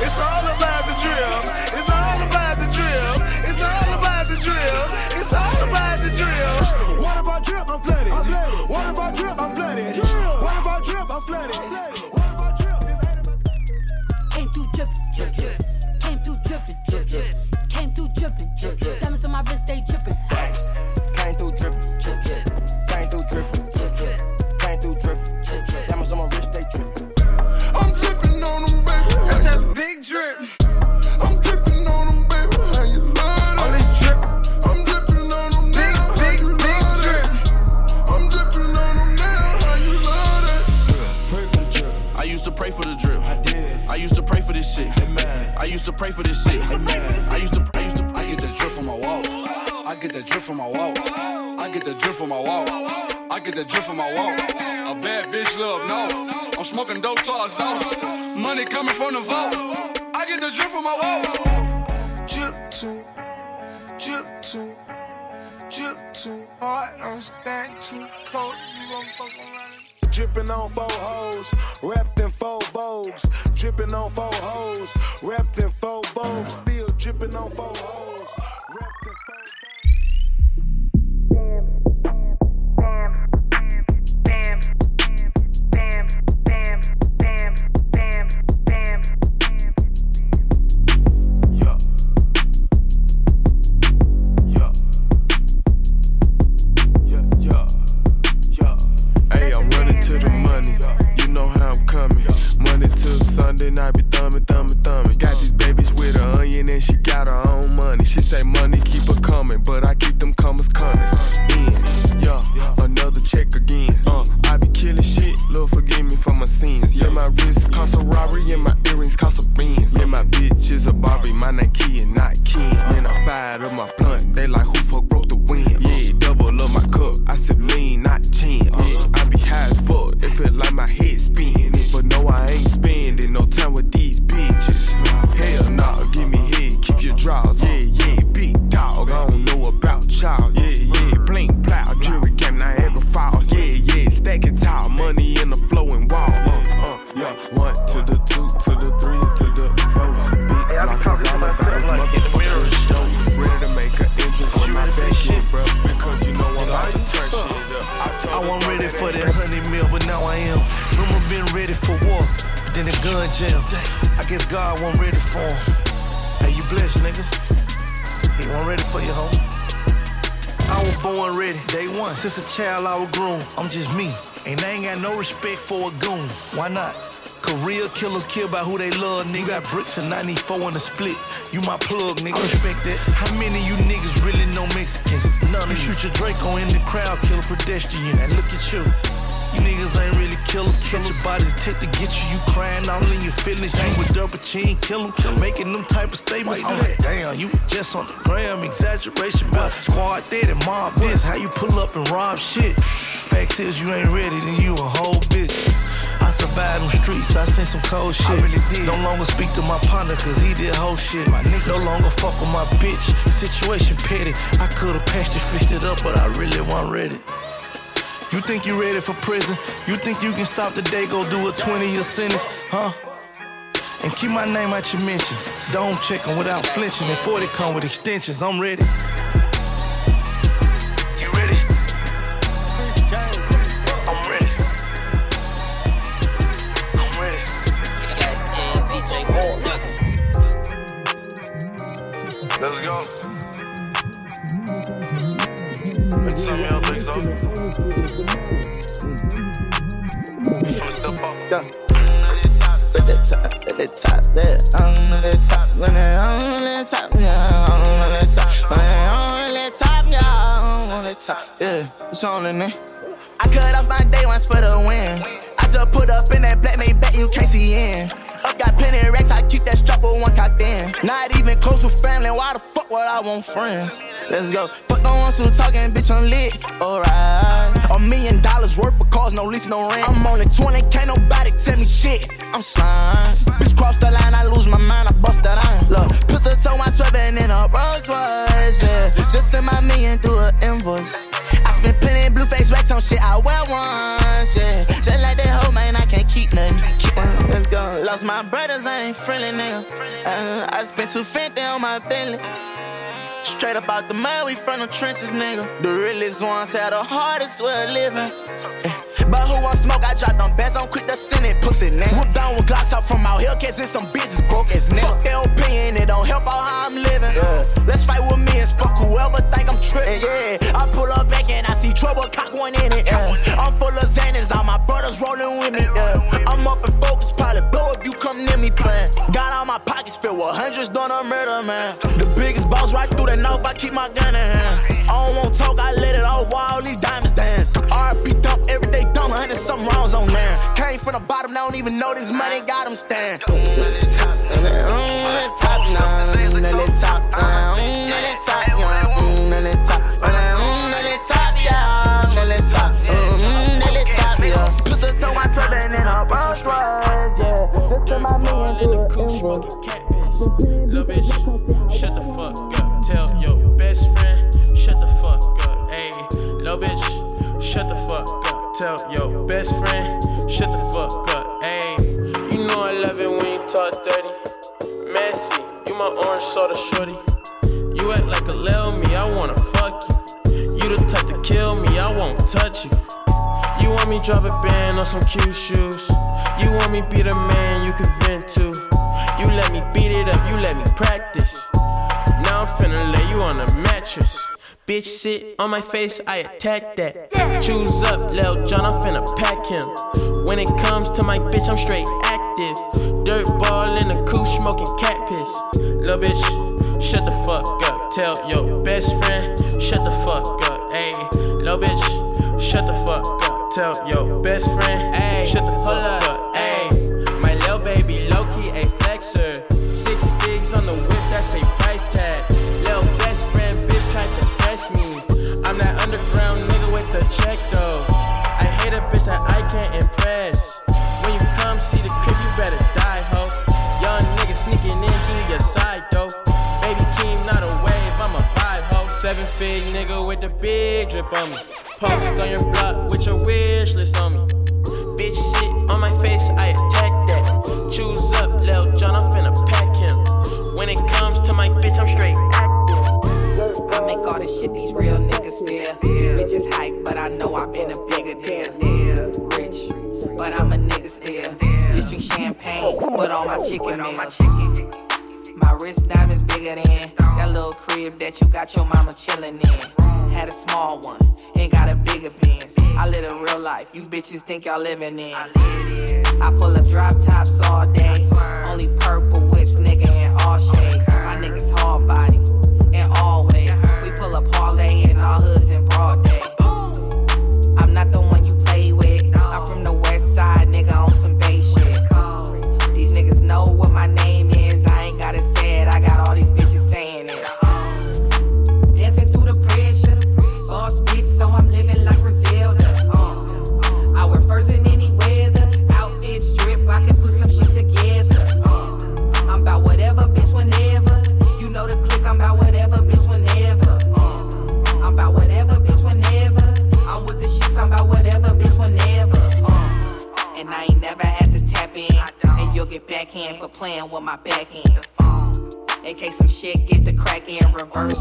It's all about the drill. It's all about the drill. It's all about the drill. It's all about the drill. What if I drip? I'm flooded. What if I drip? I'm flooded. What if I drip? I'm flooded. What if I drip? This ain't about- Came through drippin', drip, drip. Came through drippin', drip, drip. Came through drippin', drip, drip. Diamonds on my wrist, they drippin'. Came through drippin', to pray for this shit. I used to, I I get that drip from my wall. I get that drip from my wall. I get that drip from my wall. I get that drip from my wall. A bad bitch love no. I'm smoking dope to our sauce. Money coming from the vault. I get the drip from my wall. Drip too, drip too, drip too hard. I'm staying too cold. You gon' fuck around. Dripping on four hoes, wrapped in four bows. Dripping on four hoes, wrapped in four bows. Still dripping on four hoes, Why not? Real killers kill by who they love, nigga. Got bricks and 94 in the split. You my plug, nigga. Respect that. How many of you niggas really know Mexicans? None. You shoot your Draco in the crowd, kill a pedestrian. And look at you. You niggas ain't really killers. Catch your bodies, take to get you. You crying all in your feelings. You with dirt, but you ain't kill 'em. Making them type of statements. I'm like, damn, you just on the gram. Exaggeration, but squad dead and mob this. How you pull up and rob shit? Facts is you ain't ready, then you a whole bitch. Them streets, I seen some cold shit. I really did. No longer speak to my partner, cause he did whole shit. My nigga no longer fuck with my bitch. Situation petty. I could've patched it, fixed it up, but I really wasn't ready. You think you ready for prison? You think you can stop the day, go do a 20 year sentence, huh? And keep my name out your mentions. Don't check 'em without flinching. And 40 come with extensions. I'm ready. Top, there. I'm at the top, when I'm on the top, yeah. I'm on the top, when I'm on the top, yeah. I'm on the top, yeah. What's on in there? I cut off my day ones for the win. I just put up in that black made bet you can't see in. Got plenty of racks, I keep that strap with one cocked in. Not even close with family, why the fuck would I want friends? Let's go. Fuck the ones who talking, bitch, I'm lit. Alright. A million dollars worth of cars, no lease, no rent. I'm only 20, can't nobody tell me shit. I'm slime. Bitch, cross the line, I lose my mind, I bust that iron. Look, put the toe, I'm swerving in a Rolls Royce, yeah. Just send my million through an invoice. I spent plenty blue face racks on shit I wear once, yeah. Just like that hoe, man, I can't keep nothing. Let's go. Lost my brothers, I ain't friendly, nigga. Uh, I spent 250 on my Bentley. Straight up out the mud, we from the trenches, nigga. The realest ones had the hardest way of living. But who want smoke? I drop them bands, I'm quick to send it, pussy nigga. Whoop down with Glocks out from out here, cause it's some business broke as nigga. Fuck their opinion, it don't help out how I'm living. Yeah. Let's fight with me and fuck whoever think I'm tripping. Yeah, I pull up back and I see trouble, cock one in it. Yeah. I'm full of Xanax, all my brothers rolling with me. Yeah. I'm up and focused, probably blow if you come near me playing. Got all my pockets filled with hundreds, done a murder, man. The biggest boss right through the knife, I keep my gun in hand. I don't want talk, I let it all while these diamonds dance. RP dump, everyday dump, hundred some rounds on there. Came from the bottom, I don't even know this money got them stand. Top, mm, top, oh, mm, top, uh-huh. mm, top, top, top, Pistol to my turban in a Rolls Royce, yeah. This is my man, in the coupe smoking cat piss. Little bitch, shut the fuck up. Tell your best friend, shut the fuck up. Ayy, little bitch, shut the fuck up. Tell your best friend, shut the fuck up. Ayy, you know I love it when you talk dirty. Messy, you my orange soda shorty. You act like a little me, I wanna fuck you. You the type to kill me, I won't touch you. You want me drop a band on some cute shoes. You want me be the man you can vent to. You let me beat it up, you let me practice. Now I'm finna lay you on a mattress. Bitch, sit on my face, I attack that. Choose up, Lil John, I'm finna pack him. When it comes to my bitch, I'm straight active. Dirt ball in the coupe, smoking cat piss. Lil bitch, shut the fuck up. Tell your best friend, shut the fuck up. Ayy, lil bitch, shut the fuck up. Tell your best friend, can't impress. When you come see the crib, you better die, ho. Young nigga sneaking in through your side though. Baby Keem, not a wave, I'm a vibe, ho. Seven fig nigga with the big drip on me. Post on your block with your wish list on me. Bitch, sit on my face, I attack that. Choose up, Lil John, I'm finna pack him. When it comes to my bitch, I'm straight. I make all the shit these real niggas feel. These bitches hype, but I know I've been a bigger deal. Champagne with all my chicken meals. My chicken. My wrist diamonds bigger than that little crib that you got your mama chillin' in. Had a small one, ain't got a bigger Benz. I live a real life, you bitches think y'all living in. I pull up drop tops all day, only purple whips, nigga, in all shades. My niggas hard body, and always. We pull up parlay in all hoods in broad day. I'm not the one what my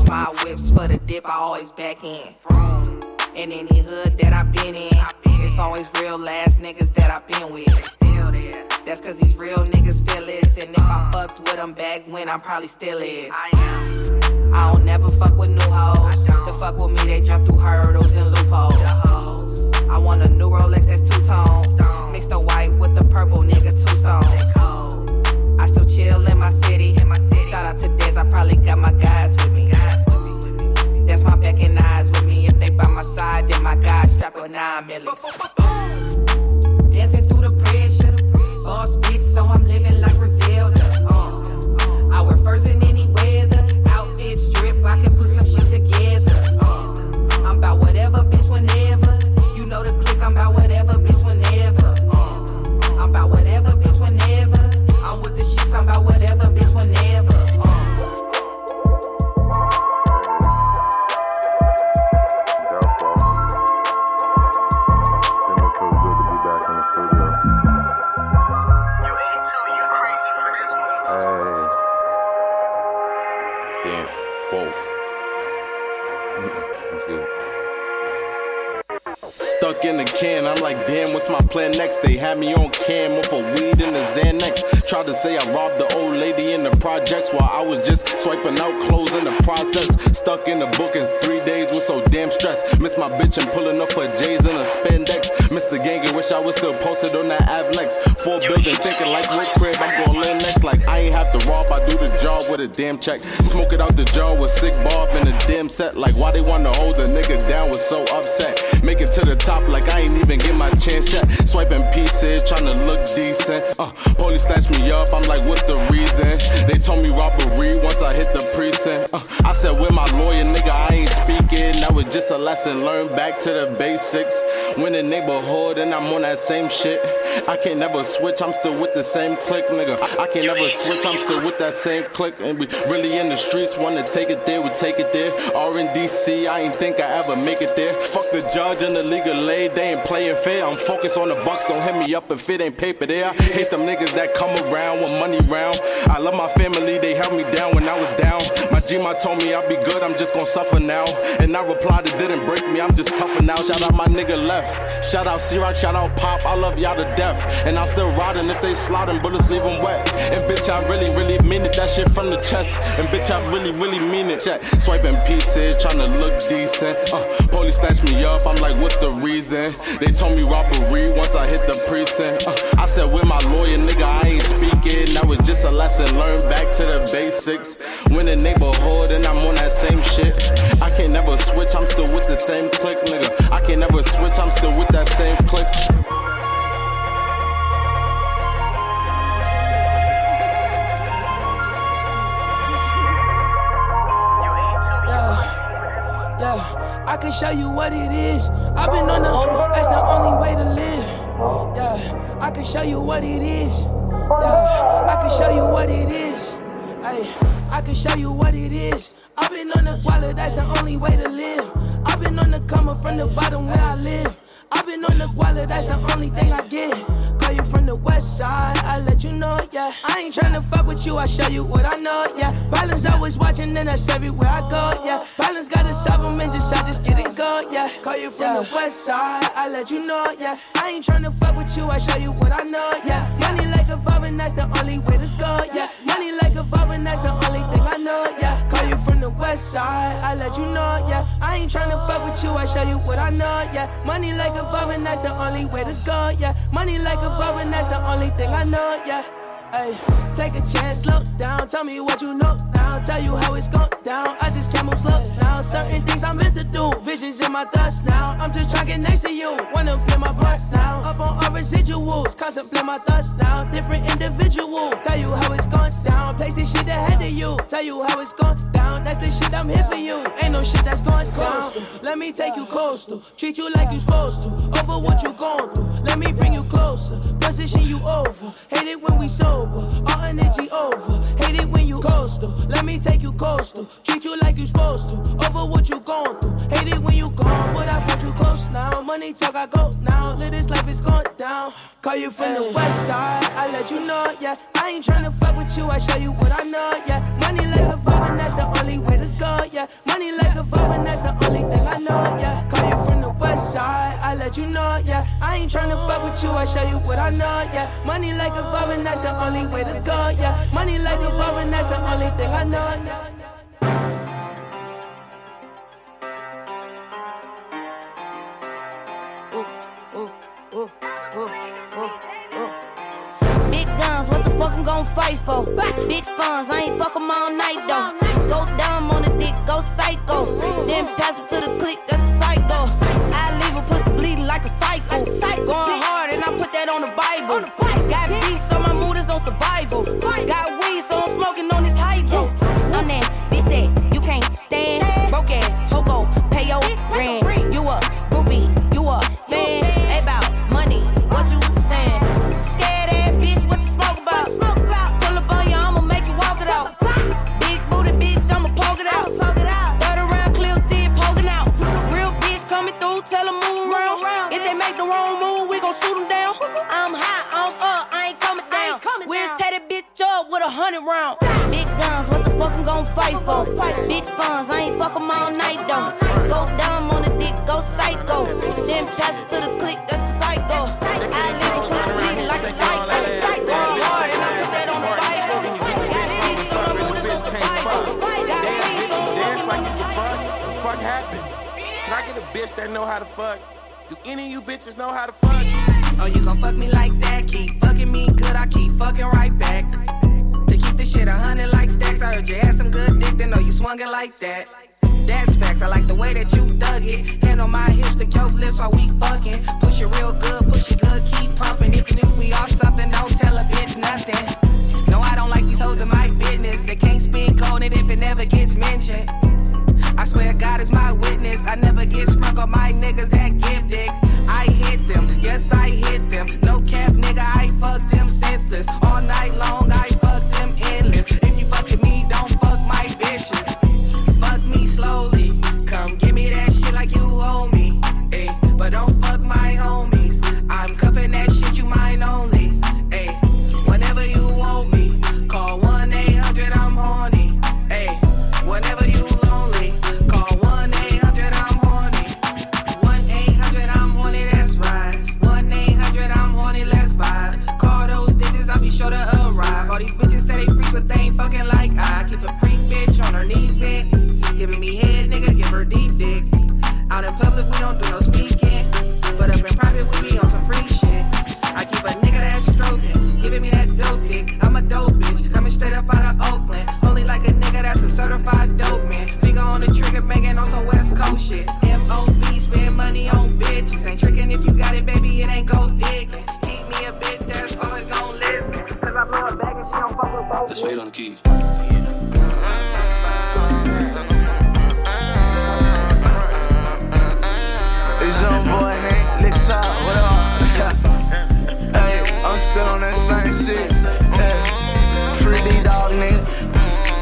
my whips for the dip, I always back in. In any hood that I've been in, it's always real ass niggas that I've been with. That's cause these real niggas feel this. And if I fucked with them back when, I'm probably still is. I don't never fuck with new hoes. To fuck with me, they jump through hurdles and loopholes. I want a new Rolex that's two tone. Mix the white with the purple, nigga, two stones. I still chill in my city. Shout out to Dez, I probably got my guys with me. My back and eyes with me. If they by my side, then my guys strap with nine millies. Dancing through the pressure. Boss bitch, so I'm living like in the can. I'm like, damn, what's my plan next? They had me on cam off of weed in the Xanax. Tried to say I robbed the old lady in the projects while I was just swiping out clothes in the process. Stuck in the book in three days was so damn stressed. Miss my bitch and pulling up for J's in a spandex. The gang and wish I was still posted on that Avlex. Four building thinking like what crib I'm gonna live Like I ain't have to rob, I do the job with a damn check. Smoke it out the jar with sick Bob in a damn set. Like why they wanna hold a nigga down was so upset. Make it to the top like I ain't even get my chance yet. Trying to look decent. Uh, police snatch me up, I'm like, what's the reason? They told me robbery once I hit the precinct. Uh, I said, with my lawyer, nigga, I ain't speaking. That was just a lesson learned back to the basics. When the neighborhood and I'm on that same shit. I can't never switch, I'm still with the same click, nigga. I can't never switch, I'm still with that same click. And we really in the streets, wanna take it there, we take it there. R in DC, I ain't think I ever make it there. Fuck the judge and the legal aid, they ain't playing fair. I'm focused on the bucks, don't hit me up if it ain't paper there. Hate them niggas that come around with money round. I love my family, they held me down when I was down. My G-Ma told me I'd be good, I'm just gonna suffer now. And I replied, it didn't break me, I'm just tougher now. Shout out my nigga left. Shout out C-Rock, shout out Pop, I love y'all to death. And I'm still riding if they sliding, bullets leave them wet. And bitch, I really, really mean it, that shit from the chest. And bitch, I really, really mean it. Check. Swiping pieces, trying to look decent. Uh, police snatch me up, I'm like, what's the reason? They told me robbery once I hit the Uh, I said, with my lawyer, nigga, I ain't speaking. That was just a lesson learned back to the basics. When the neighborhood and I'm on that same shit. I can't never switch, I'm still with the same click, nigga. I can't never switch, I'm still with that same click. I can show you what it is. I've been on the, that's the only way to live. Yeah, I can show you what it is. Yeah, I can show you what it is. Hey, I can show you what it is. I've been on the wallet, that's the only way to live. I've been on the coming from the bottom where I live. I've been on the guala, that's the only thing I get. Call you from the west side, I let you know, yeah. I ain't tryna fuck with you, I show you what I know, yeah. Balance always watching, and that's everywhere I go, yeah. Balance got a seven and just I just get it go, yeah. Call you from the west side, I let you know, yeah. I ain't tryna fuck with you, I show you what I know, yeah. Money like a five, and that's the only way to go, yeah. Money like a five, and that's the only thing I know, yeah. Call you from the west side, I let you know, yeah. I ain't tryna fuck with you, I show you what I know, yeah. Money like a five, and that's the only way to go, yeah. Money like a and that's the only thing I know, yeah. Ay, take a chance, slow down. Tell me what you know now. Tell you how it's going down. I just can't move slow now. Certain things I'm meant to do. Visions in my thoughts now. I'm just trying to get next to you. Wanna play my part now. Up on our residuals. Contemplate my thoughts now. Different individual. Tell you how it's going down. Place this shit ahead of you. Tell you how it's going down. That's the shit I'm here for you. Ain't no shit that's going coastal. Let me take you coastal. Treat you like you're supposed to. Over what you're going through. Let me bring you closer. Position you over. Hate it when we sober. All energy over. Hate it when you coastal. Let me take you coastal. Treat you like you supposed to. Over what you going through. Hate it when you gone, but I want you close now. Money talk, I go now. Live this life is going down. Call you from the west side. I let you know, yeah. I ain't tryna fuck with you. I show you what I know, yeah. Money like a five, and that's the only way to go, yeah. Money like a five, and that's the only thing I know, yeah. Call you from the west side. I let you know, yeah. I ain't tryna fuck with you. I show you what I know, yeah. Money like a and that's the only way to go, yeah. Money like a and that's the only thing I know, yeah. Big guns, what the fuck I'm gon' fight for? Big funds, I ain't fuck 'em all night though. Go dumb on the dick, go psycho. Then pass it to the click, that's a psycho. I leave a bleeding like a cycle. Going hard and I put that on the Bible. Got beats, so my mood is on survival. Got weed, so I'm smoking a hundred round. Big guns, what the fuck I'm gon' fight for? Big funds, I ain't fuck 'em all night though. Go dumb on the dick, go psycho. Then pass it to the click, that's a psycho. I live in pussy like a psycho. Going hard and I put that on the Bible. Got streets on the mood, it's on survival. Got wings on the Dance smoke, like you on can fuck. What fuck happened? Can I get a bitch that know how to fuck? Do any of you bitches know how to fuck? Oh, you gon' fuck me like that? Keep fucking me good, I keep fucking right back. Shit a hundred like stacks, I heard you had some good dick, then know you swung it like that. That's facts, I like the way that you dug it. Hand on my hips, stick your lips while we fucking. Push it real good, push it good, keep pumping. If we are something, don't tell a bitch nothing. No, I don't like these hoes in my business. They can't speak on it if it never gets mentioned. I swear God is my witness. I never get sprung on my niggas that give dick. I hit them, yes I hit them. No cap, nigga, I fuck them senseless. Nigga. Lick top, what up? hey, I'm still on that same shit. Hey, free D dog, nigga.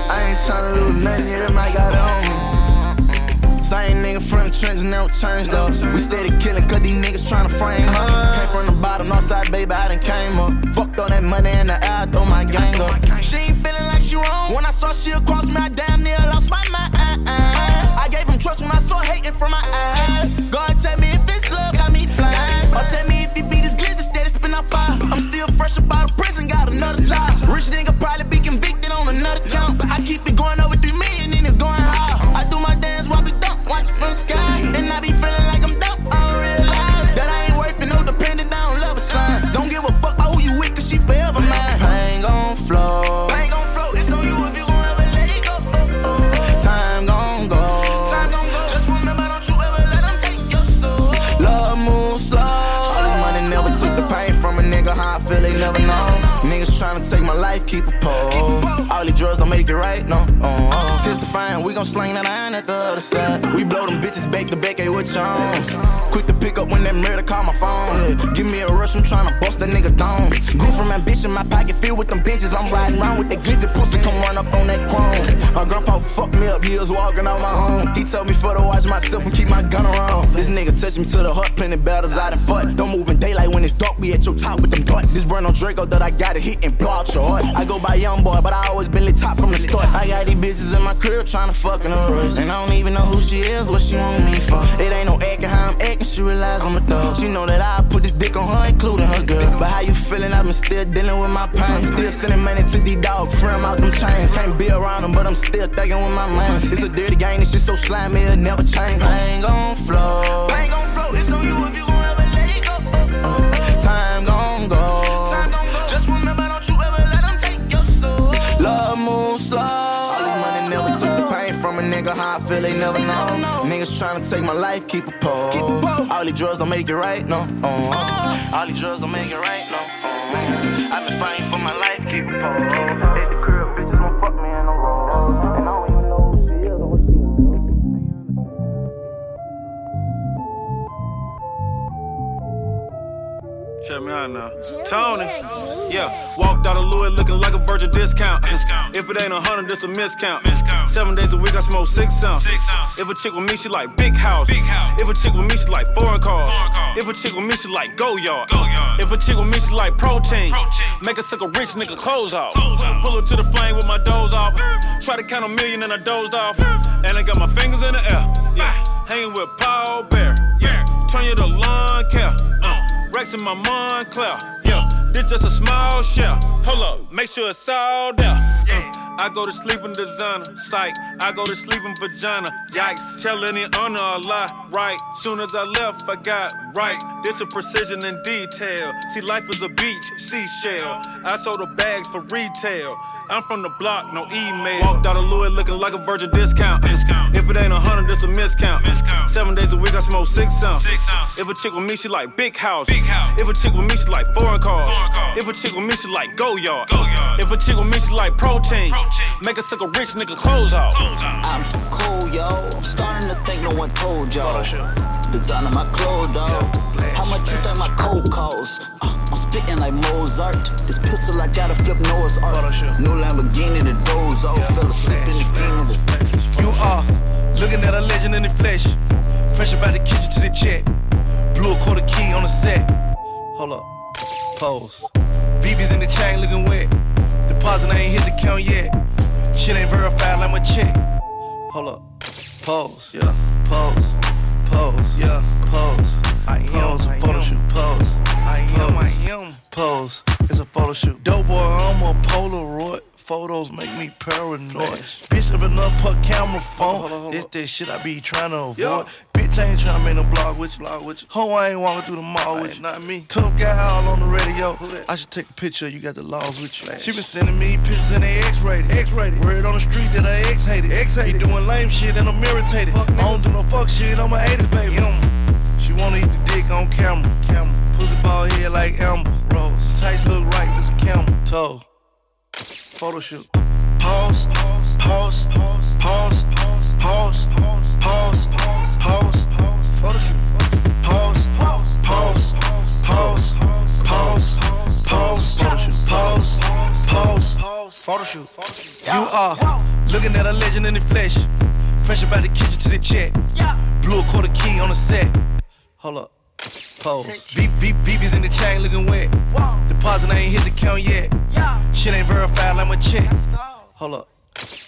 I ain't tryna lose nothing, them I got on me. Same nigga from the trenches, never changed though. We steady killing, cause these niggas tryna frame up. Came from the bottom, north side, baby, I done came up. Fucked all that money in the air, throw my gang up. She ain't feeling like she wrong. When I saw she across me, I damn near lost my mind. I gave him trust when I saw hating from my eyes. God tell me if it's love, tell me if he beat his glizzy, steady spin out fire. I'm still fresh about out of prison, got another job. Rich nigga probably be convicted on another count. I keep it going over three million and it's going high. I do my dance while we dump, watch from the sky. Niggas tryna take my life, keep a pole. All these drugs don't make it right, no. Uh, uh. Testifying, we gon' sling that iron at the other side. We blow them bitches back to back, hey, what you on? Quick to pick up when that murder call my phone. Give me a rush, I'm tryna bust that nigga down. Grew from ambition, my pocket filled with them bitches. I'm riding around with that glizzy pussy, come run up on that chrome. My grandpa fucked me up, he was walking out my home. He told me for to watch myself and keep my gun around. This nigga touched me to the heart, plenty battles I done fought. Don't move in daylight when it's dark, be at your top with them butts. This brand on Draco that I got it hit and blow out your heart. I go by young boy, but I always been lit top from the start. I got these bitches in my crib tryna fuck in a rush. And I don't even know who she is, what she want me for. It ain't no acting how I'm acting, she realize I'm a thug. She know that I put this dick on her, including her girl. But how you feeling? I've been still dealing with my pain. Still sending money to these dog, free 'em out them chains. Can't be around them, but I'm still thinking with my mind. It's a dirty game, this shit so slimy, it'll never change. Pain gon' flow. Pain gon' flow, it's on you if nigga. How I feel, they never know. Niggas tryna take my life, keep a pole. All these drugs don't make it right, no. Uh, all these drugs don't make it right, no. Uh, I've been fighting for my life, keep a pole. Check me out now. Tony. Yeah, walked out of Louis looking like a virgin discount. If it ain't a hundred, it's a miscount. Seven days a week, I smoke six ounces. If a chick with me, she like big houses. If a chick with me, she like foreign cars. If a chick with me, she like go yard. If a chick with me, she like protein. Make her suck a rich nigga clothes off. Pull her to the flame with my doze off. Try to count a million and I dozed off. And I got my fingers in the air. Yeah, hanging with Paul Bear. Yeah, turn you to lawn care. Uh, Rex in my Moncler. Yeah, this just a small shell. Hold up, make sure it's all there. Uh, I go to sleep in designer, psych. I go to sleep in vagina, yikes. Tell any honor a lie, right? Soon as I left, I got right. This a precision and detail. See, life is a beach, seashell. I sold the bags for retail. I'm from the block, no email. Walked out of Louis looking like a virgin discount. If it ain't a hundred, it's a miscount. Seven days a week, I smoke six ounces. If a chick with me, she like big houses. If a chick with me, she like foreign cars. If a chick with me, she like go yard. If a chick with me, she like protein. Make a suck a rich nigga clothes off. I'm too cool, yo. I'm starting to think no one told y'all. Designing my clothes, dog. How much you think my coat costs? Uh, I'm spitting like Mozart. This pistol I gotta flip Noah's Ark. New Lamborghini, the doze off. Fell asleep in the funeral. You are looking at a legend in the flesh. Fresh about the kitchen to the check. Blew a quarter key on the set. Hold up. Pose. BB's in the chain looking wet. Deposit I ain't hit the count yet. Shit ain't verified like my check. Hold up. Pose. Yeah. Pose. Pose. Yeah. Pose. I Photos make me paranoid. Bitch, up enough put camera phone. This that shit I be trying to avoid. Bitch, I ain't trying to make no blog with you. Blog with you. Ho, I ain't walking through the mall with you. Not me. Tough guy all on the radio. I should take a picture. You got the laws with you. She been sending me pictures in the X-rated. X-rated. Word on the street that I X-hated. X-hated. Doing lame shit and I'm irritated. I don't do no fuck shit. I'm a 80s baby. She wanna eat the dick on camera. Camera. Pussy ball head like Amber. Rose. Tight look right. This a camel. Toe. Photo shoot. Pause, pause, pause, pause, pause, pause, pause, pause, photo shoot. Pause, pause, pause. You are looking at a legend in the flesh. Fresh about the kitchen to the check. Blew a quarter key on the set. Hold up. Pose. B- B- BB's in the chain looking wet. Deposit I ain't hit the count yet. Shit ain't verified like my check. Hold up.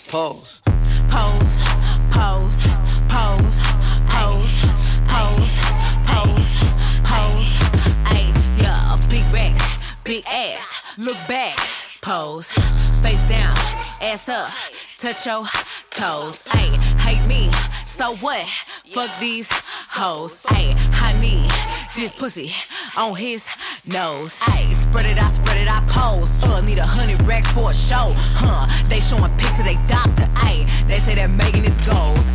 Pose. Pose, pose, pose, pose, pose, pose, pose. Ayy, yeah, big racks, big ass. Look back, pose, face down, ass up, touch your toes. Ayy, hate me, so what? Fuck these hoes. Ayy, I need this pussy on his nose. Ayy, spread it out, spread it out, pose. Uh, need a hundred racks for a show. Huh, they showing pics of they doctor. Ayy, they say that Megan is goals.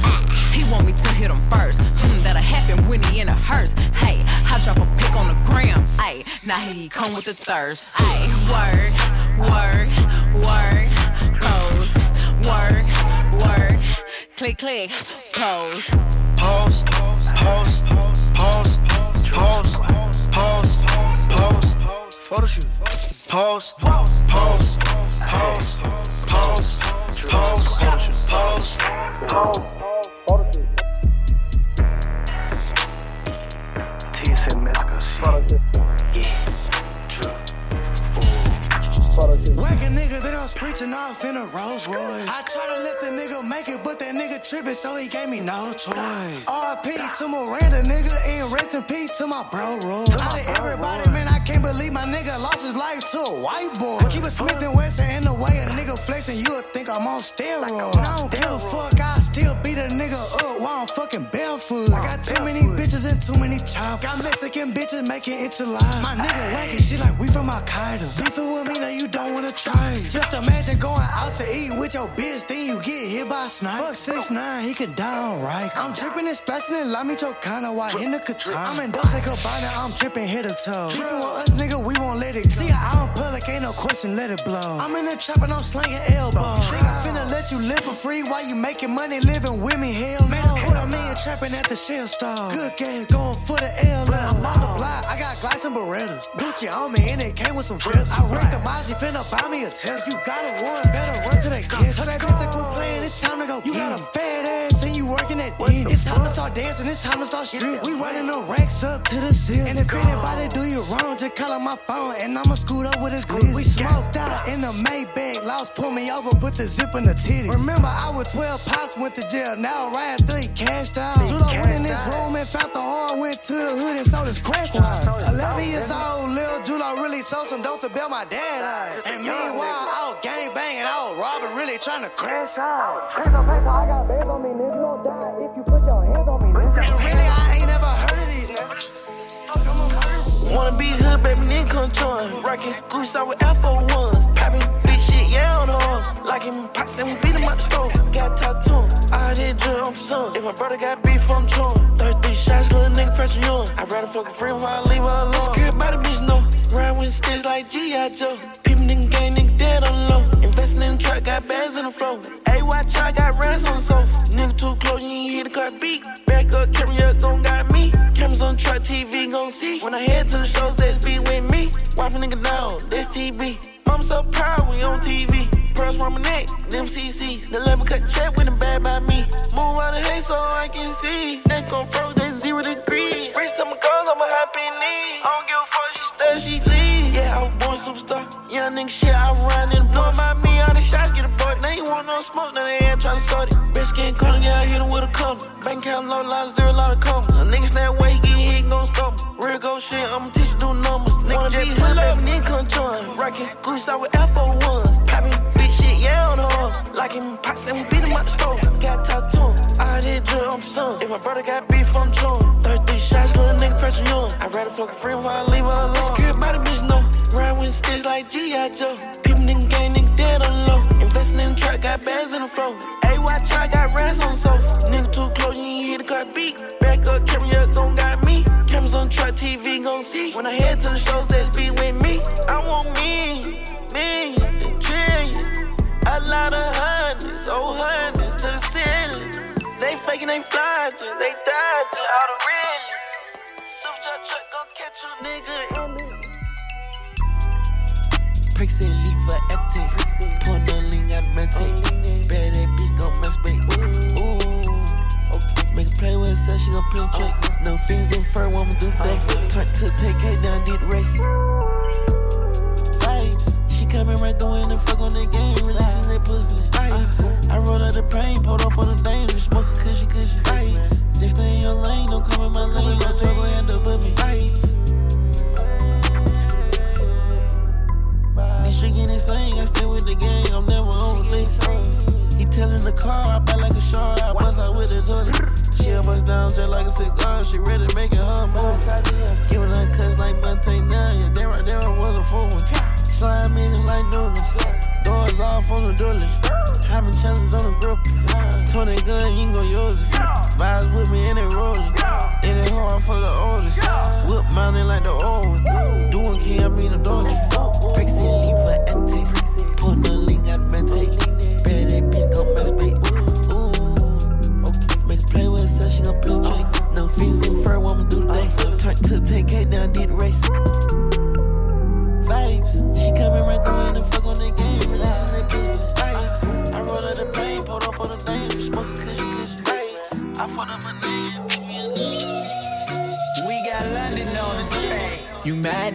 He want me to hit him first. Hmm, that'll happen when he in a hearse. Hey, I drop a pic on the gram. Ayy, now he come with the thirst. Ayy, work, work, work, pose, word, word, click, click, pose. Pause, pause, pause, pause, pause, pause, photo shoot. Pause, pause, pause, pause, pause. Pause, pause, that off in a Rolls Royce. I try to let the nigga make it, but that nigga tripping, so he gave me no choice. RP to Miranda, nigga, and rest in peace to my bro, Roy. Out of everybody, man, I can't believe my nigga lost his life to a white boy. Keep it Smith and Wesson in the way a nigga flexing, you would think I'm on steroids. I don't give a fuck, I still beat a nigga up while I'm fucking barefoot. I got too many and too many chops. Got Mexican bitches making enchiladas. My nigga wagging shit like we from Al Qaeda. Beefing with me, now you don't wanna try. Just imagine going out to eat with your bitch, then you get hit by a snipe. Fuck 6 9 he could die right. I'm tripping and splashing lime each kind while in the katana. I'm in Dolce Gabbana, I'm tripping head to toe. Beefing with us, nigga, we won't let it go. See, I'm in public, ain't no question, let it blow. I'm in the trap and I'm slinging elbows. Think I'm finna let you live for free while you making money living with me? Hell no. Put a million trapping at the shell stall. Good gas going for the L. I'm on the block, I got glass some Berettas. Gucci on me and it came with some friends. I wrecked the Mozzie, finna buy me a test. If you got a warrant, better run to that kid. Tell that bitch to quit playing, it's time to go. You got a fat ass and you working at D. It's time to start dancing, it's time to start strip. We running the racks up to the ceiling. And if anybody do you wrong, just call on my phone and I'ma scoot up with a glizzy. We smoked out in the Maybach, lost pull me over, put the zip in the titty. Remember, I was 12 pops, went to jail. Now Ryan 3 cashed out. Judo went in this room and found the horn, went to the hood and sold his crack wine. 11 years old, Lil Julo really sold some dope to bail my dad out. And meanwhile, I was gang banging, I was robbing, really trying to crash out. Peso, peso, I got bands on me, nigga. Baby, then come join. Rockin' goose out with F01. Poppin' big shit, yeah, on the. Like him, pops and we beat him out the stove. Got him. I did drill, I'm son. If my brother got beef, I'm chewing. 33 shots, little nigga pressure you on. I'd rather fuck a friend while I leave her alone. Scared by the bitch, no. Ride with sticks like G.I. Joe. People nigga gang, nigga dead on low. Investing in the truck, got bags in the flow. Watch out, got rats on the sofa. Nigga too close, you ain't hear the car beat. Back up, camera, gon' got me. Cameras on the truck, TV gon' see. When I head to the shows, a nigga down, that's TB. I'm so proud we on TV. Pearls round my neck, them CCs. The level cut check with them bad by me. Move out of hate so I can see. Neck on froze, that's zero degrees. Reach to my cars, I'm a happy knee. I don't give a fuck, she stay, she leave. Yeah, I was born superstar. Young nigga shit, I run in the blow. about me, all the shots get a aborted. They ain't want no smoke, now they ain't tryna sort it. Bitch getting color, yeah, I hit him with a color. Bank account low, lot zero, lot of commas. A nigga snap way, get hit, gon' stop. Real go shit, I'ma teach you do numbers. Nigga just join. Goose out with F01. Poppin' big shit, yeah, on horn. Like him, pops and we beat him out the stove. Got him. I did drill, I'm son. If my brother got beef, I'm chewing. 33 shots, little nigga pressure you. I'd rather fuck a friend before I leave her alone. Scared by the bitch, no. Ride with sticks like G.I. Joe. Dodging, they dodging all the realest. Super truck gon' catch you, nigga. Pricks and leave for ethics. Pour no lean out of take. Bad that bitch gon' masturbate. Ooh. Make a play with herself, she gon' penetrate. No fins in fur, woman do that. Turn to take K down, did race. Vibes. She coming right through the fuck on the game. Releasing that pussy. Vibes. I out the pain, pulled up on the. We smoking cushy, cushy. Vibes. Just stay in your lane, don't come in my lane. My truck gon' end up with me. Vibes. These street getting insane, I stay with the gang, I'm never on release. He telling the car, I bite like a shark, I bust out with the toilet. She a bust down just like a cigar, she ready to make it her move. Giving her cuts like now, yeah, that right there was a fool one. Slide me in like noodles, doors off on the dolly. Having challenges on the grip. 20 gun, you gon' use it. Vibes with me and it rolling. It hard for the oldest. Whip mounting like the old. Doing key, I mean the Dodgers. Breaks and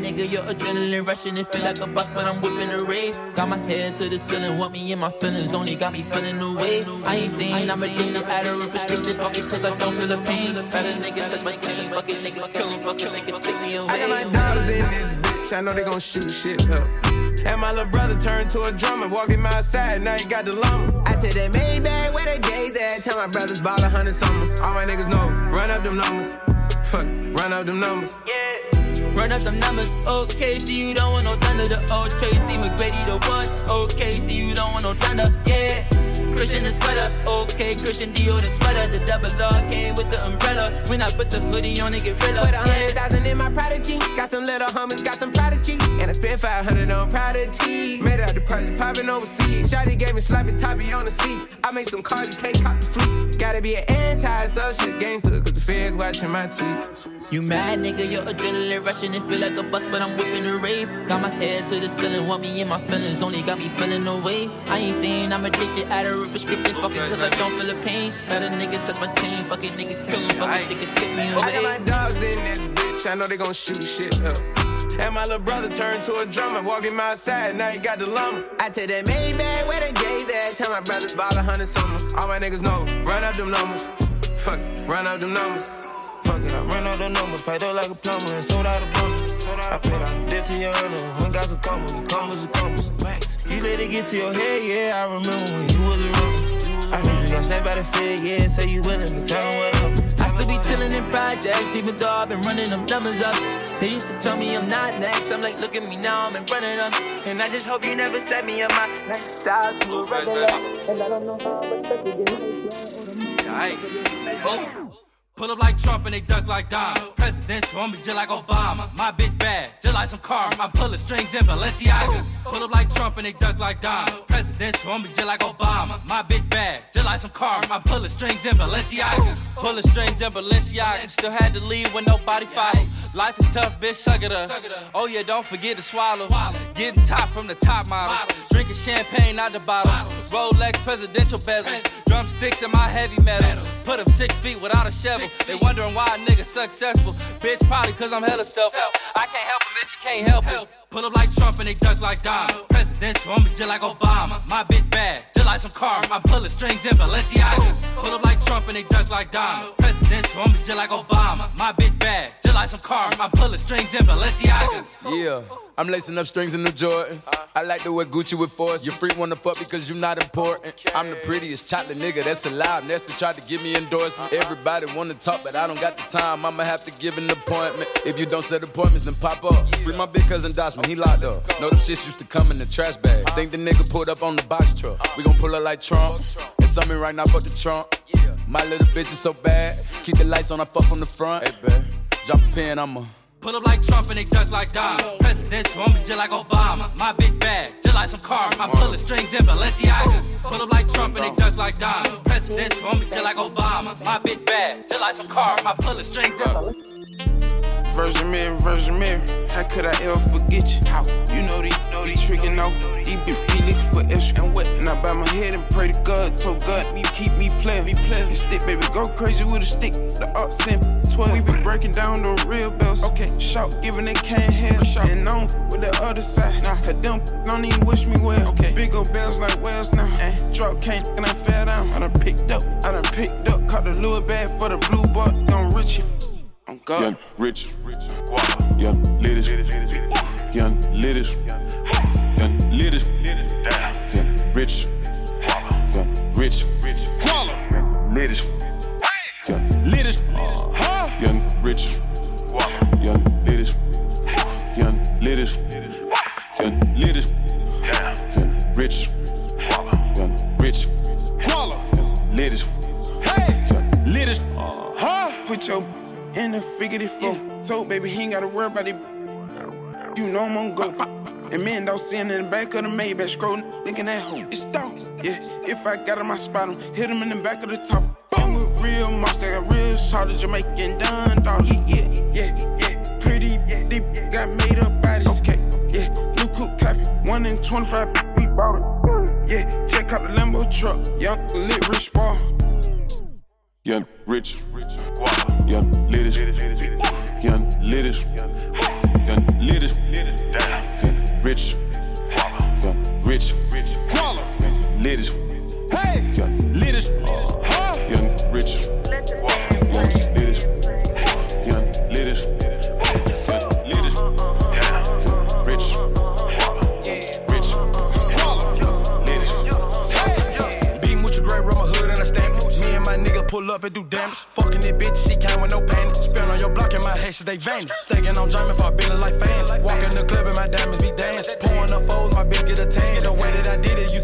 nigga? Your adrenaline rushing. It feel like a bus, but I'm whipping a rave. Got my head to the ceiling, want me in my feelings. Only got me feeling the way. I ain't seen, I'm addicted, out of restricted. Fuck it, cause I don't feel the pain. Better nigga touch my chain. Fuck it, nigga, kill him. Fuck it, nigga, take me away. I got my dogs in this bitch, I know they gon' shoot shit up. And my little brother turned to a drummer, walking my side, now he got the llama. I said that Maybach where the gays at. Tell my brothers ball a hundred summers. All my niggas know, run up them numbers. Fuck, run up them numbers. Run up them numbers, okay, see you don't want no thunder. The old Tracy McGrady, the one, okay, see you don't want no thunder, yeah. Christian the sweater, okay, Christian Dior the sweater. The double R came with the umbrella. When I put the hoodie on, it get realer. Put a hundred thousand in my prodigy. Got some little homies, got some prodigy. And I spent 500 on prodigy. Made out the Project popping overseas. Shotty gave me sloppy toppy on the seat. I made some cars, you can't cop the fleet. Gotta be an anti-social gangster, cause the feds watching my tweets. You mad, nigga, your adrenaline rushing and feel like a bus, but I'm whipping the rave. Got my head to the ceiling, want me in my feelings, only got me feeling no way. I ain't saying I'm addicted, out of restricted, fuck it, cause I don't feel the pain. Let a nigga touch my chain, fuck it, nigga, kill him, fuck it, nigga, take me away. I got my dogs in this bitch, I know they gon' shoot shit up. And my little brother turned to a drummer, walking my side, now he got the lumber. I take that Maybach where the J's at, tell my brothers ball a hundred summers. All my niggas know, run up them numbers. Fuck it, run up them numbers. Fuck it, I ran out the numbers, paid up like a plumber and sold out a bundle. I paid out debt to your honor, when got some commas, commas and commas. You let it get to your head, yeah, I remember when you was around. I heard you got snapped by the fed, yeah, say you willing to tell them what up. Be chillin' in projects, even though I've been running them numbers up. They used to tell me I'm not next. I'm like, look at me now, I'm in front of them. And I just hope you never set me on my next to a regular. And I don't know how, but Aight. Oh. Pull up like Trump and they duck like Donald. Presidential on me just like Obama. My bitch bad, just like some car. I'm pulling strings in Balenciaga. Pull up like Trump and they duck like Donald. Presidential on me just like Obama. My bitch bad, just like some car. I'm pulling strings in Balenciaga. Pulling strings in Balenciaga. Still had to leave when nobody followed. Life is tough, bitch, suck it up. Oh yeah, don't forget to swallow. Getting top from the top model. Drinking champagne out the bottle. Rolex presidential bezels. Drumsticks in my heavy metal. Put them six feet without a shovel. They wondering why a nigga successful. Bitch, probably cause I'm hella selfish. I can't help it, bitch, you can't help it. Pull up like Trump and they duck like Donald. Presidential me just like Obama. My bitch bad, just like some car. I'm pulling strings in Balenciaga. Pull up like Trump and they duck like Donald. Presidential me just like Obama. My bitch bad, just like some car. I'm pulling strings in Balenciaga. Yeah. I'm lacing up strings in New Jordans. I like to wear Gucci with force. Your freak wanna fuck because you not important. I'm the prettiest chocolate nigga that's allowed. Nestor tried to give me endorsement. Everybody wanna talk, but I don't got the time. I'ma have to give an appointment. If you don't set appointments, then pop up. Free my big cousin Dosman, he locked up. Know them shits used to come in the trash bag. Think the nigga pulled up on the box truck. We gon' pull up like Trump. It's something right now, fuck the trunk. My little bitch is so bad. Keep the lights on, I fuck from the front. Hey, babe, drop a pin, I'ma. Pull up like Trump and they duck like Donald. Presidential on me just like Obama. My bitch bad, just like some car. I'm pulling strings in Balenciaga. Pull up like Trump and they duck like Donald. Presidential on me just like Obama. My bitch bad, just like some car. I'm pulling strings in Virgin Mary, Virgin Mary, how could I ever forget you? How? You know they, they tricking out, they be, be looking for extra. And what? And I bow my head and pray to God, told God, me keep me playing, me playing. And stick, baby, go crazy with a stick. The ops in 12. We be breaking down the real bells. Okay, shout, giving they can't have. And on with the other side. Nah, cause them don't even wish me well. Okay, big old bells like whales now. Eh. Drop can't and I fell down. I done picked up, I done picked up. Caught the lure bag for the blue buck. Young Richie. I'm God. Young rich, young ladies, young ladies, young ladies, young rich, rich, young ladies, uh, young ladies, young rich, young ladies, young ladies, young ladies, young rich, young rich, young ladies, young ladies. Uh, Put your in the figure four. Told baby he ain't gotta worry about it. You know I'm on go. And men don't sitting in the back of the Maybach, scrolling, thinking that hoe. It's thoughts. Yeah, if I got in my spot, I'm hit him in the back of the top. Boom with real monster, they got real solid Jamaican done dollars. Yeah, yeah, yeah, yeah. Pretty, they got made up bodies. Okay, yeah. New coupe copy, one in 25, we bought it. Yeah, check out the Lambo truck. Young, lit, rich ball. Young rich, young ladies, young ladies, young ladies, uh, young rich, young rich, young ladies, young ladies, young rich, pull up and do damage. Fucking it, bitch, she came with no panties. Spin on your block and my hashes, they vanish. Thinking I'm jamming for a billion like fans. Walk in the club and my diamonds be dancing. Pouring up foes, my bitch get a tan. The way that I did it, you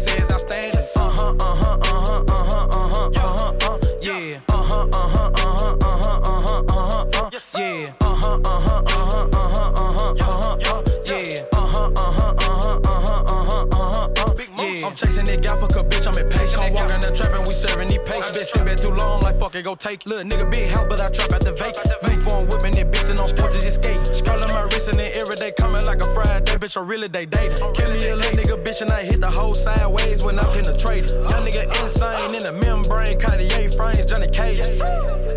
long, like fuck it, go take. Little nigga big house, but I trap at the vape. Move for him, whipping that bitch and on forces escape. Scrolling my wrist and then every day coming like a Friday, bitch, or really they dating. Kill me a little nigga bitch and I hit the whole sideways when I penetrate. Young nigga insane in the membrane, Cartier frames, Johnny Cage.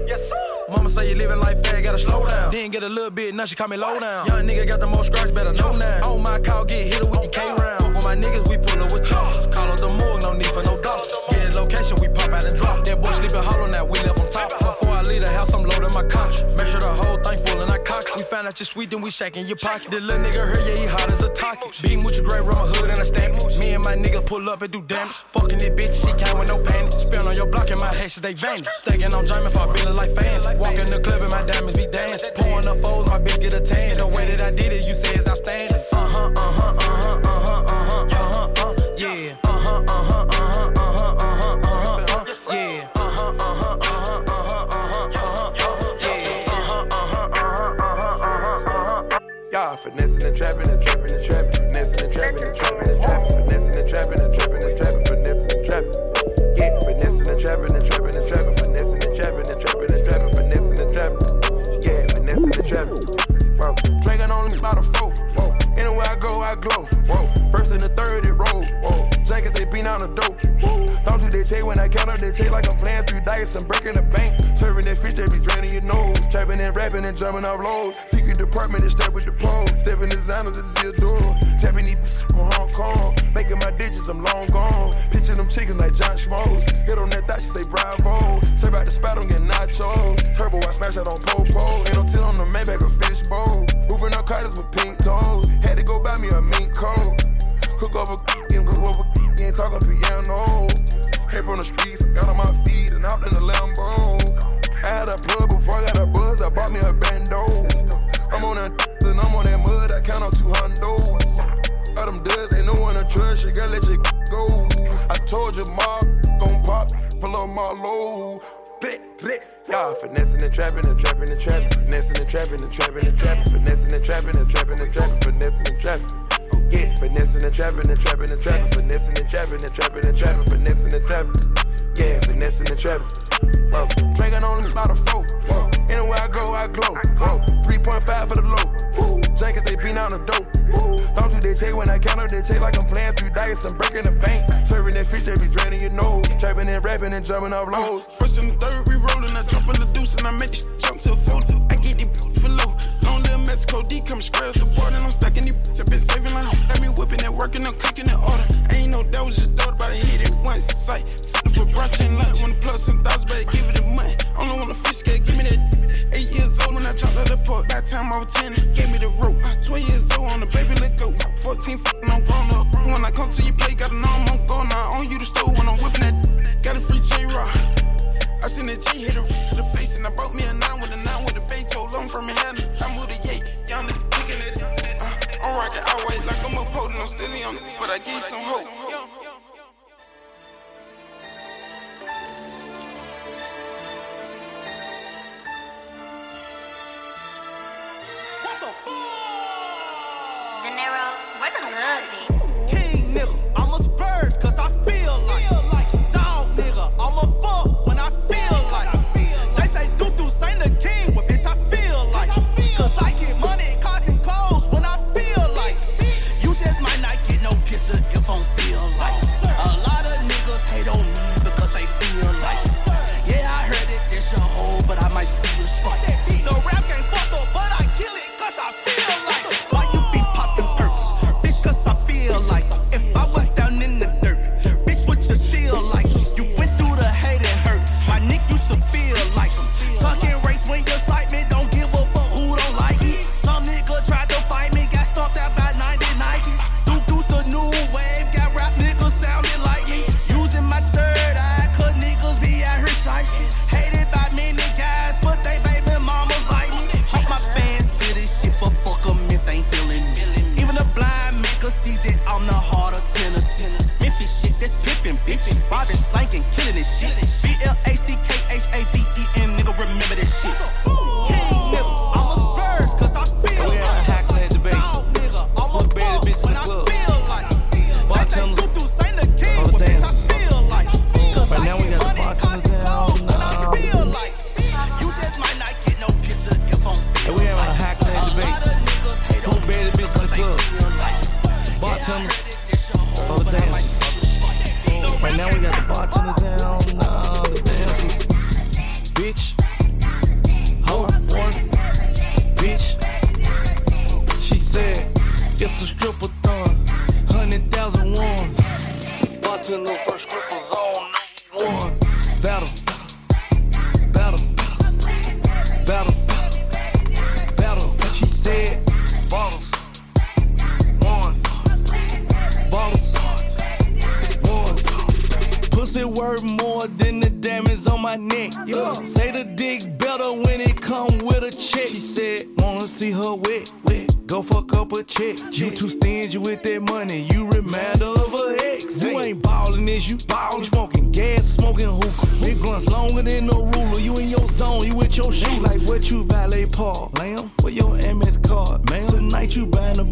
Yes, sir. Mama say you living life fast, gotta slow down. Didn't get a little bit, now she call me low down. Young nigga got the most scratch, better know now. On my call, get hit with the K round. Fuck with my niggas, we pull up with choppers. Call up the morgue, no Location, we pop out and drop. That boy sleeping hollow now, we left on top. Before I leave the house, I'm loading my couch. Make sure the whole thing full and I cock. We found out you're sweet, then we shaking your pocket. This little nigga hurt, yeah, he hot as a talkie. Beating with your gray rubber hood and I stamp. Me and my nigga pull up and do damage. Fucking this bitch, she came with no panties. Spin on your block and my hashes, they vanish. Thinking I'm dreaming for feeling like fans. Walk in the club and my diamonds be dance. Pouring up foes, my bitch get a tan. The way that I did it, you say is outstanding. Finessing and trapping and trapping and trapping, finessing and trapping and trapping and trapping, finessing and trapping and trapping and trapping, finessing and trapping. Yeah, finessing and trapping and trapping and trapping, finessing and trapping and trapping and trapping, finessing and trapping. Yeah, finessing and trapping. Whoa, drinking on the bottle four. Anywhere I go, I glow. When I count up that check like I'm playing three dice. I'm breaking the bank, serving that fish they be draining your nose. Trapping and rapping and jumping off lows. Secret department is step with the pro. Stepping designer, this is your door. Tapping these from Hong Kong. Making my digits, I'm long gone. Picture them chickens like John Schmoes. Hit on that thought, she say bravo. Serve out the spot, I'm getting nachos. Turbo, I smash that on Popo. Ain't no tin on the Maybach, a fish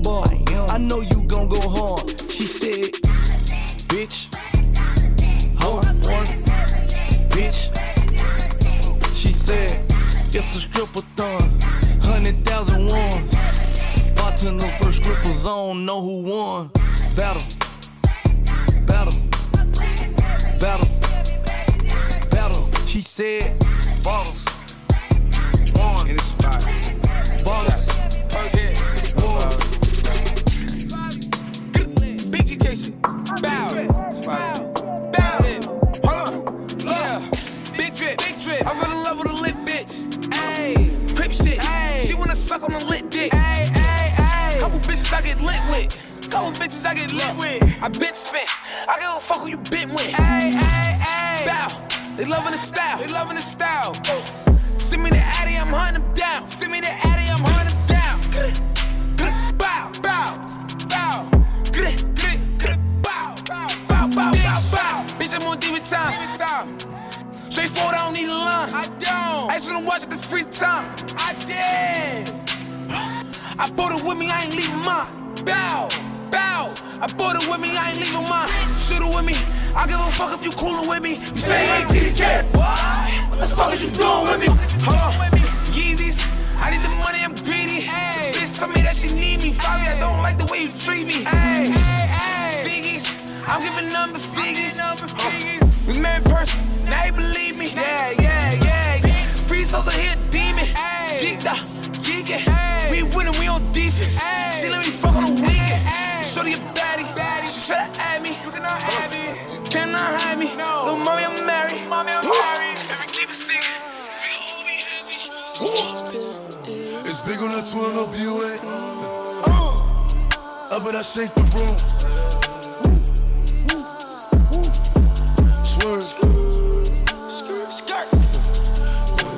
bar. I know you gon' go hard. She said, bitch. Hold on. Bitch. She said, it's a stripper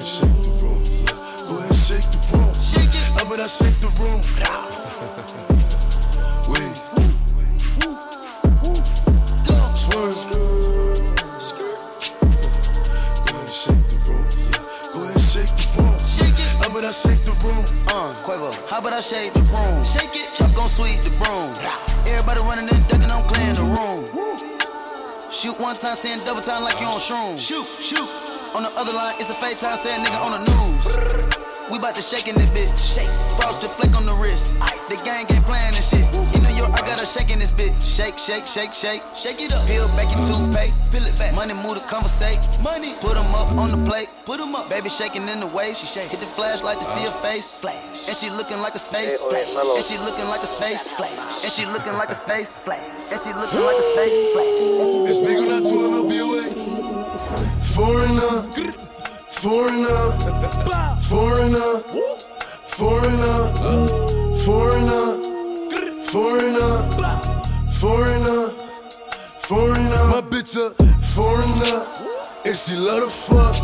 Go ahead, shake the room. Go ahead, shake the room. Shake it. I bet I shake the room. Wait. Swerve. Go ahead, shake the room. Go ahead, shake the room. Shake it. I bet I shake the room. Uh, Quavo, how about I shake the room? Shake it. Chuck gon' sweep the broom. Everybody running and ducking, I'm clearing the room. Shoot one time, saying double time like you on shrooms. Shoot, shoot. On the other line, it's a fake time, saying nigga on the news. We bout to shake in this bitch. Shake. Frosted flick on the wrist. Ice. The gang ain't playing this shit. In New York, I got a shake in this bitch. Shake, shake, shake, shake. Shake it up. Peel back your toothpaste. Peel it back. Money move to conversate. Money. Put 'em up on the plate. Put 'em up. Baby shaking in the waist. She shake. Hit the flashlight to see her face. Flash. And she looking like a snake. Oh, flash. And she looking like a snake. Flash. And she looking like a snake. Flash. And she looking like a snake. Flash. On that 12 BUA. Foreigner, foreigner, foreigner, foreigner, foreigner, foreigner, foreigner, foreigner. My bitch a foreigner, and she love to fuck.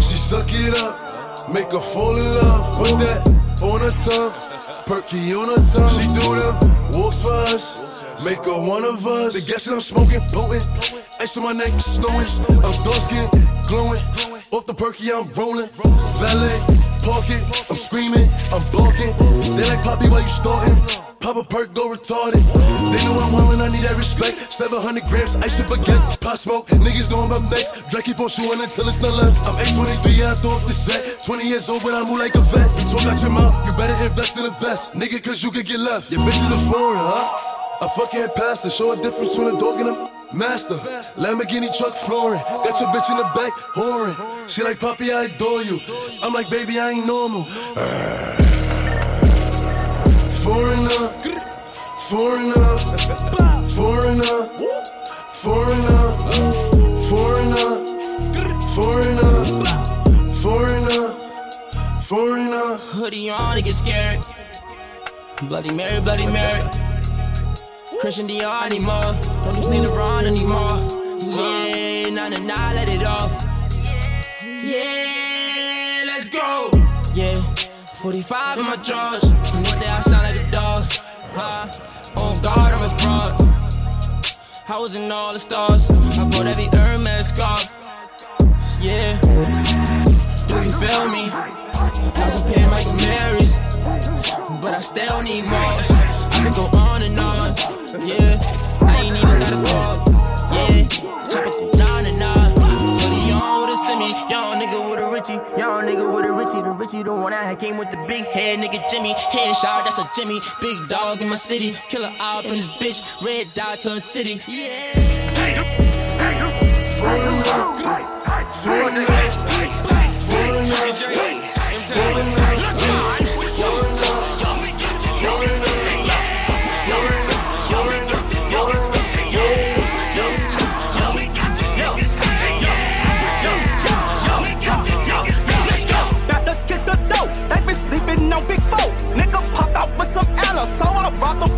She suck it up, make her fall in love. Put that on her tongue, perky on her tongue. She do them walks for us. Make her one of us. The gas I'm smoking, potent. Ice on my neck, snowing. I'm dark skin, glowing. Off the perky, I'm rolling. Valet, park it. I'm screaming, I'm barking. They like Poppy, why you starting? Pop a perk, go retarded. They know I'm wildin', I need that respect. 700 grams, ice with baguettes. Pot smoke, niggas doing my next. Drake keep on shooting until it's not left. I'm 823, yeah, I throw up the set. 20 years old, but I move like a vet. Talk out your mouth, you better invest in a vest. Nigga, cause you could get left. Your bitch is a foreign, huh? I fucking pass to show a difference between a dog and a. Master, Lamborghini truck flooring. Got your bitch in the back, whoring. She like, Poppy, I adore you. I'm like, baby, I ain't normal. Foreigner, foreigner, foreigner, foreigner, foreigner, foreigner, foreigner, foreigner. Hoodie on to get scared. Bloody Mary, Bloody Mary. Christian Dior anymore. Don't you see LeBron anymore. Yeah, nah, nah, nah, let it off. Yeah, let's go. Yeah, 45 in my drawers. And they say I sound like a dog. Huh? Oh, on guard, I'm a fraud. I was in all the stars. I bought every Hermes scarf. Yeah. Do you feel me? I was paying Mike Marys. But I still need more. I could go on and on. Yeah. I ain't even gotta talk. Yeah. Chop it down and on. But he on with a semi. Young nigga with a Richie. Young nigga with a Richie. The Richie, the one I came with the big head nigga Jimmy. Headshot, that's a Jimmy. Big dog in my city. Killer out in this bitch. Red dot to a titty. Yeah. About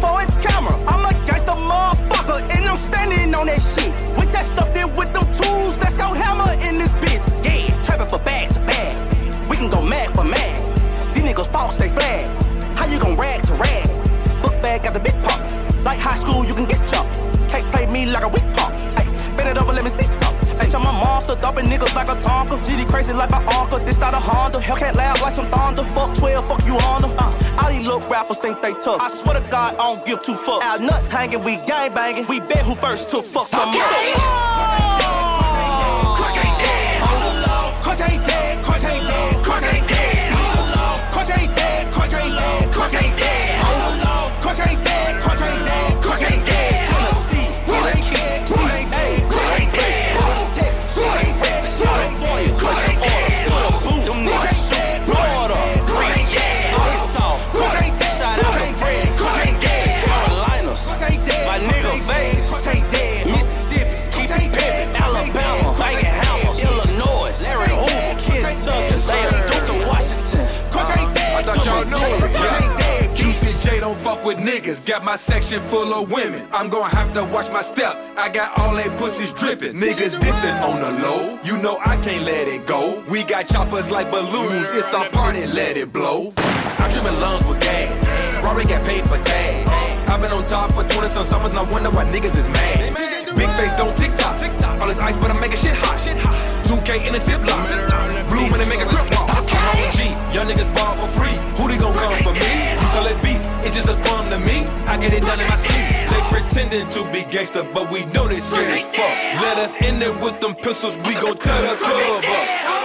for his camera. I'm a gangster motherfucker, and I'm standing on that shit. We just stuck in with them tools, let's go hammer in this bitch. Yeah, trapping for bag to bag. We can go mad for mad. These niggas false, they flag. How you gon' rag to rag? Book bag got the big pop. Like high school, you can get chopped. Can't play me like a weak pop. Ay, bend it over, let me see some. Ay, I'm a monster, dumping niggas like a Tonka. GD crazy like my uncle, this not a Honda. Hellcat loud like some thunder. Fuck 12, fuck you Honda. Uh, all these little rappers think they tough. I swear to God, I don't give two fucks. Our nuts hanging, we gang banging. We bet who first to fuck some okay. Crack ain't dead. Crack ain't dead. Section full of women. I'm gonna have to watch my step. I got all they pussies dripping. Niggas dissing on the low. You know I can't let it go. We got choppers like balloons. It's our party, let it blow. I'm trimming lungs with gas. Rory got paper tag. I've been on top for 20 some summers, I wonder why niggas is mad. Big face don't tick tock. All this ice, but I'm making shit hot. 2K in a ziplock. Blue when they make a crip walk. I'm on G. Young niggas ball for free. Who they gon' come for me? It's just a crumb to me. I get it done in my sleep. They pretending to be gangster, but we know they scared as fuck. Let us in there with them pistols, we gon' tear the club up.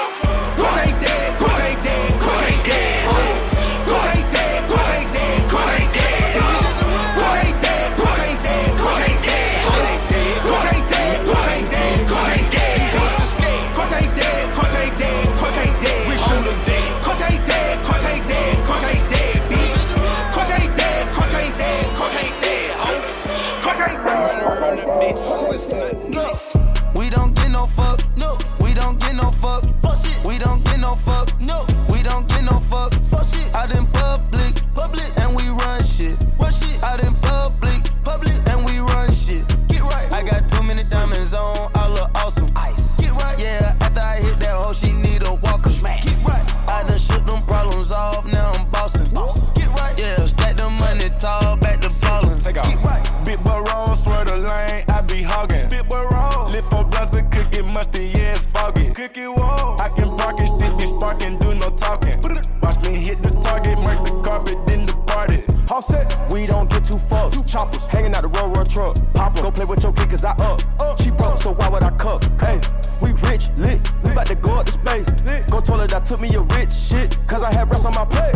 Big boy roll, lip for blunts and cookie musty, yeah, it's foggy. Cookie wall, I can park it, still be sparking, do no talking. Watch me hit the target, mark the carpet, then the party. All set. We don't get too fucked. Choppers hanging out the road, road truck. Pop Go play with your kid, cause I up. She broke, so why would I cuff? Hey, we rich, lit. We about to go up to space. Go toilet, I took me a rich shit. Cause I had rest on my plate.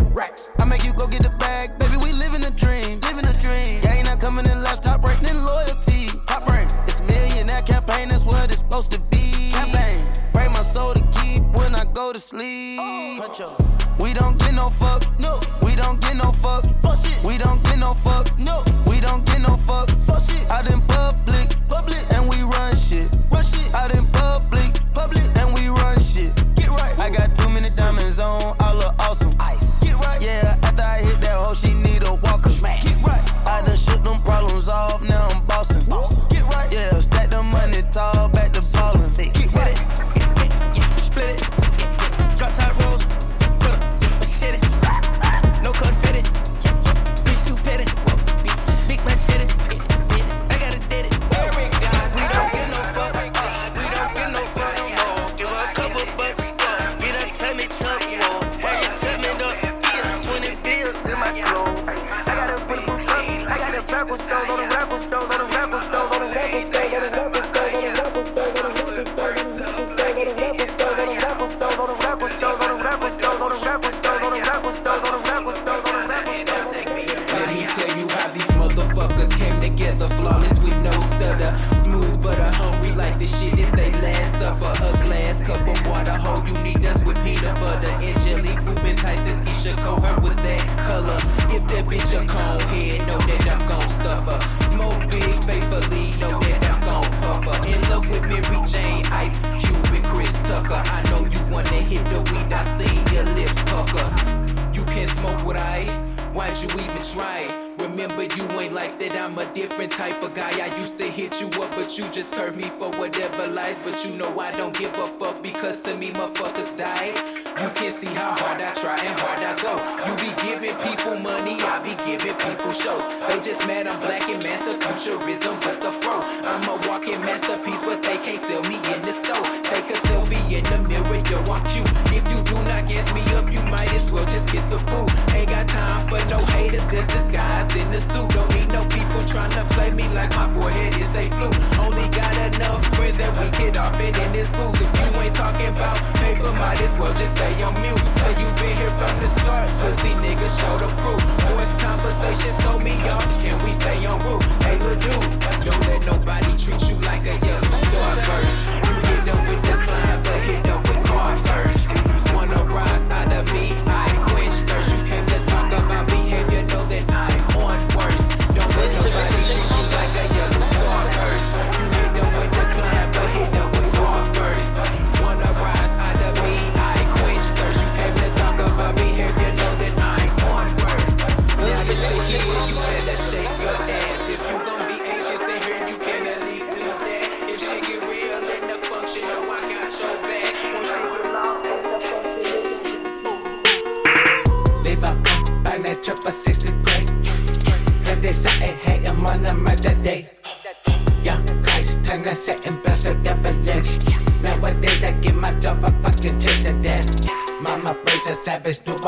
remember you ain't like that. I'm a different type of guy. I used to hit you up, but you just curved me for whatever lies. But you know I don't give a fuck because to me, motherfuckers die. You can see how hard I try and hard I go. You be giving people money, I be giving people shows. They just mad I'm black and master futurism but the fro. I'm a walking masterpiece, but they can't sell me in the store. Take a selfie in the mirror, yo, I'm cute. If you do not gas me up, you might as well just get the boo. Ain't got time for no haters, just disguise in the suit. Don't need no people trying to play me like my forehead is a flu. Only got enough friends that we get off it in this booth. If you ain't talking about paper, might as well just stay on mute. Say you been here from the start, but see niggas show the proof. Voice conversations told me off, can we stay on route? Hey, little dude, don't let nobody treat you like a yellow starburst. You hit up with the climb, but hit up with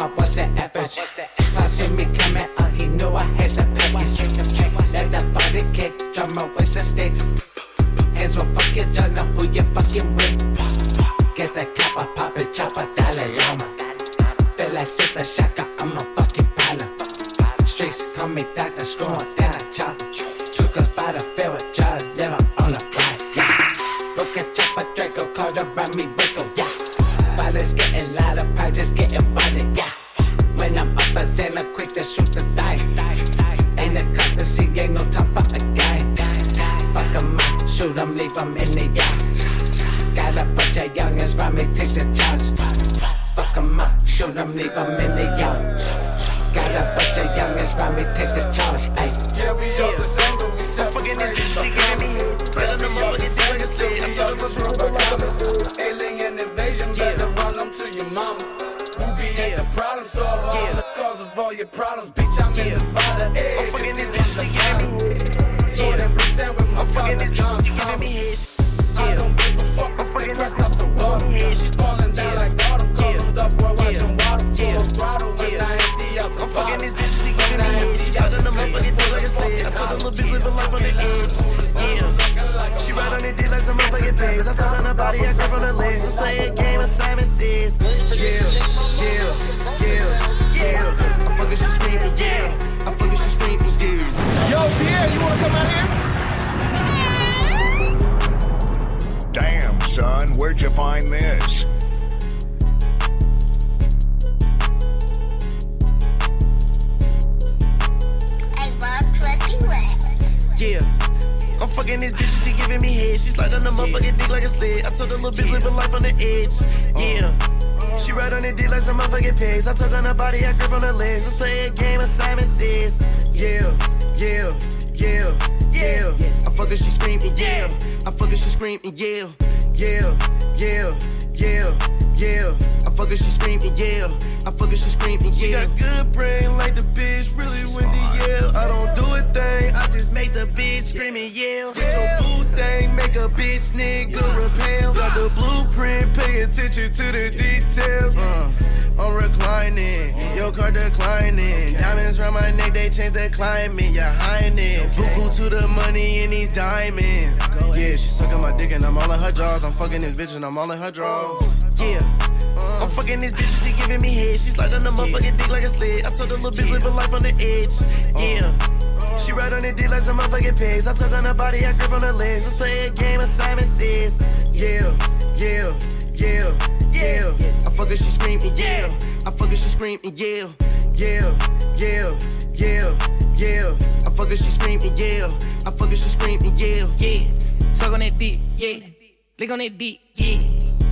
what's said. The. Your highness, boo boo to the money in these diamonds. Yeah, she sucking my dick and I'm all in her jaws. I'm fucking this bitch and I'm all in her drawers. Yeah. Uh-huh. I'm fucking this bitch and she giving me head. She slide on the motherfucking dick like a sled. I told the little bitch living life on the edge. Uh-huh. Yeah. She ride on the dick like some motherfucking pigs. I took on her body, I grip on her legs. Let's play a game of Simon Says. Yeah, yeah, yeah, yeah. I fuck her, she screaming, yeah. I fuck her, she screaming, yeah, yeah, yeah, yeah, yeah. I fuck her, she and yeah. I fuck her, she and yeah, yeah. Suck on that dick, yeah. Lick on that dick, yeah.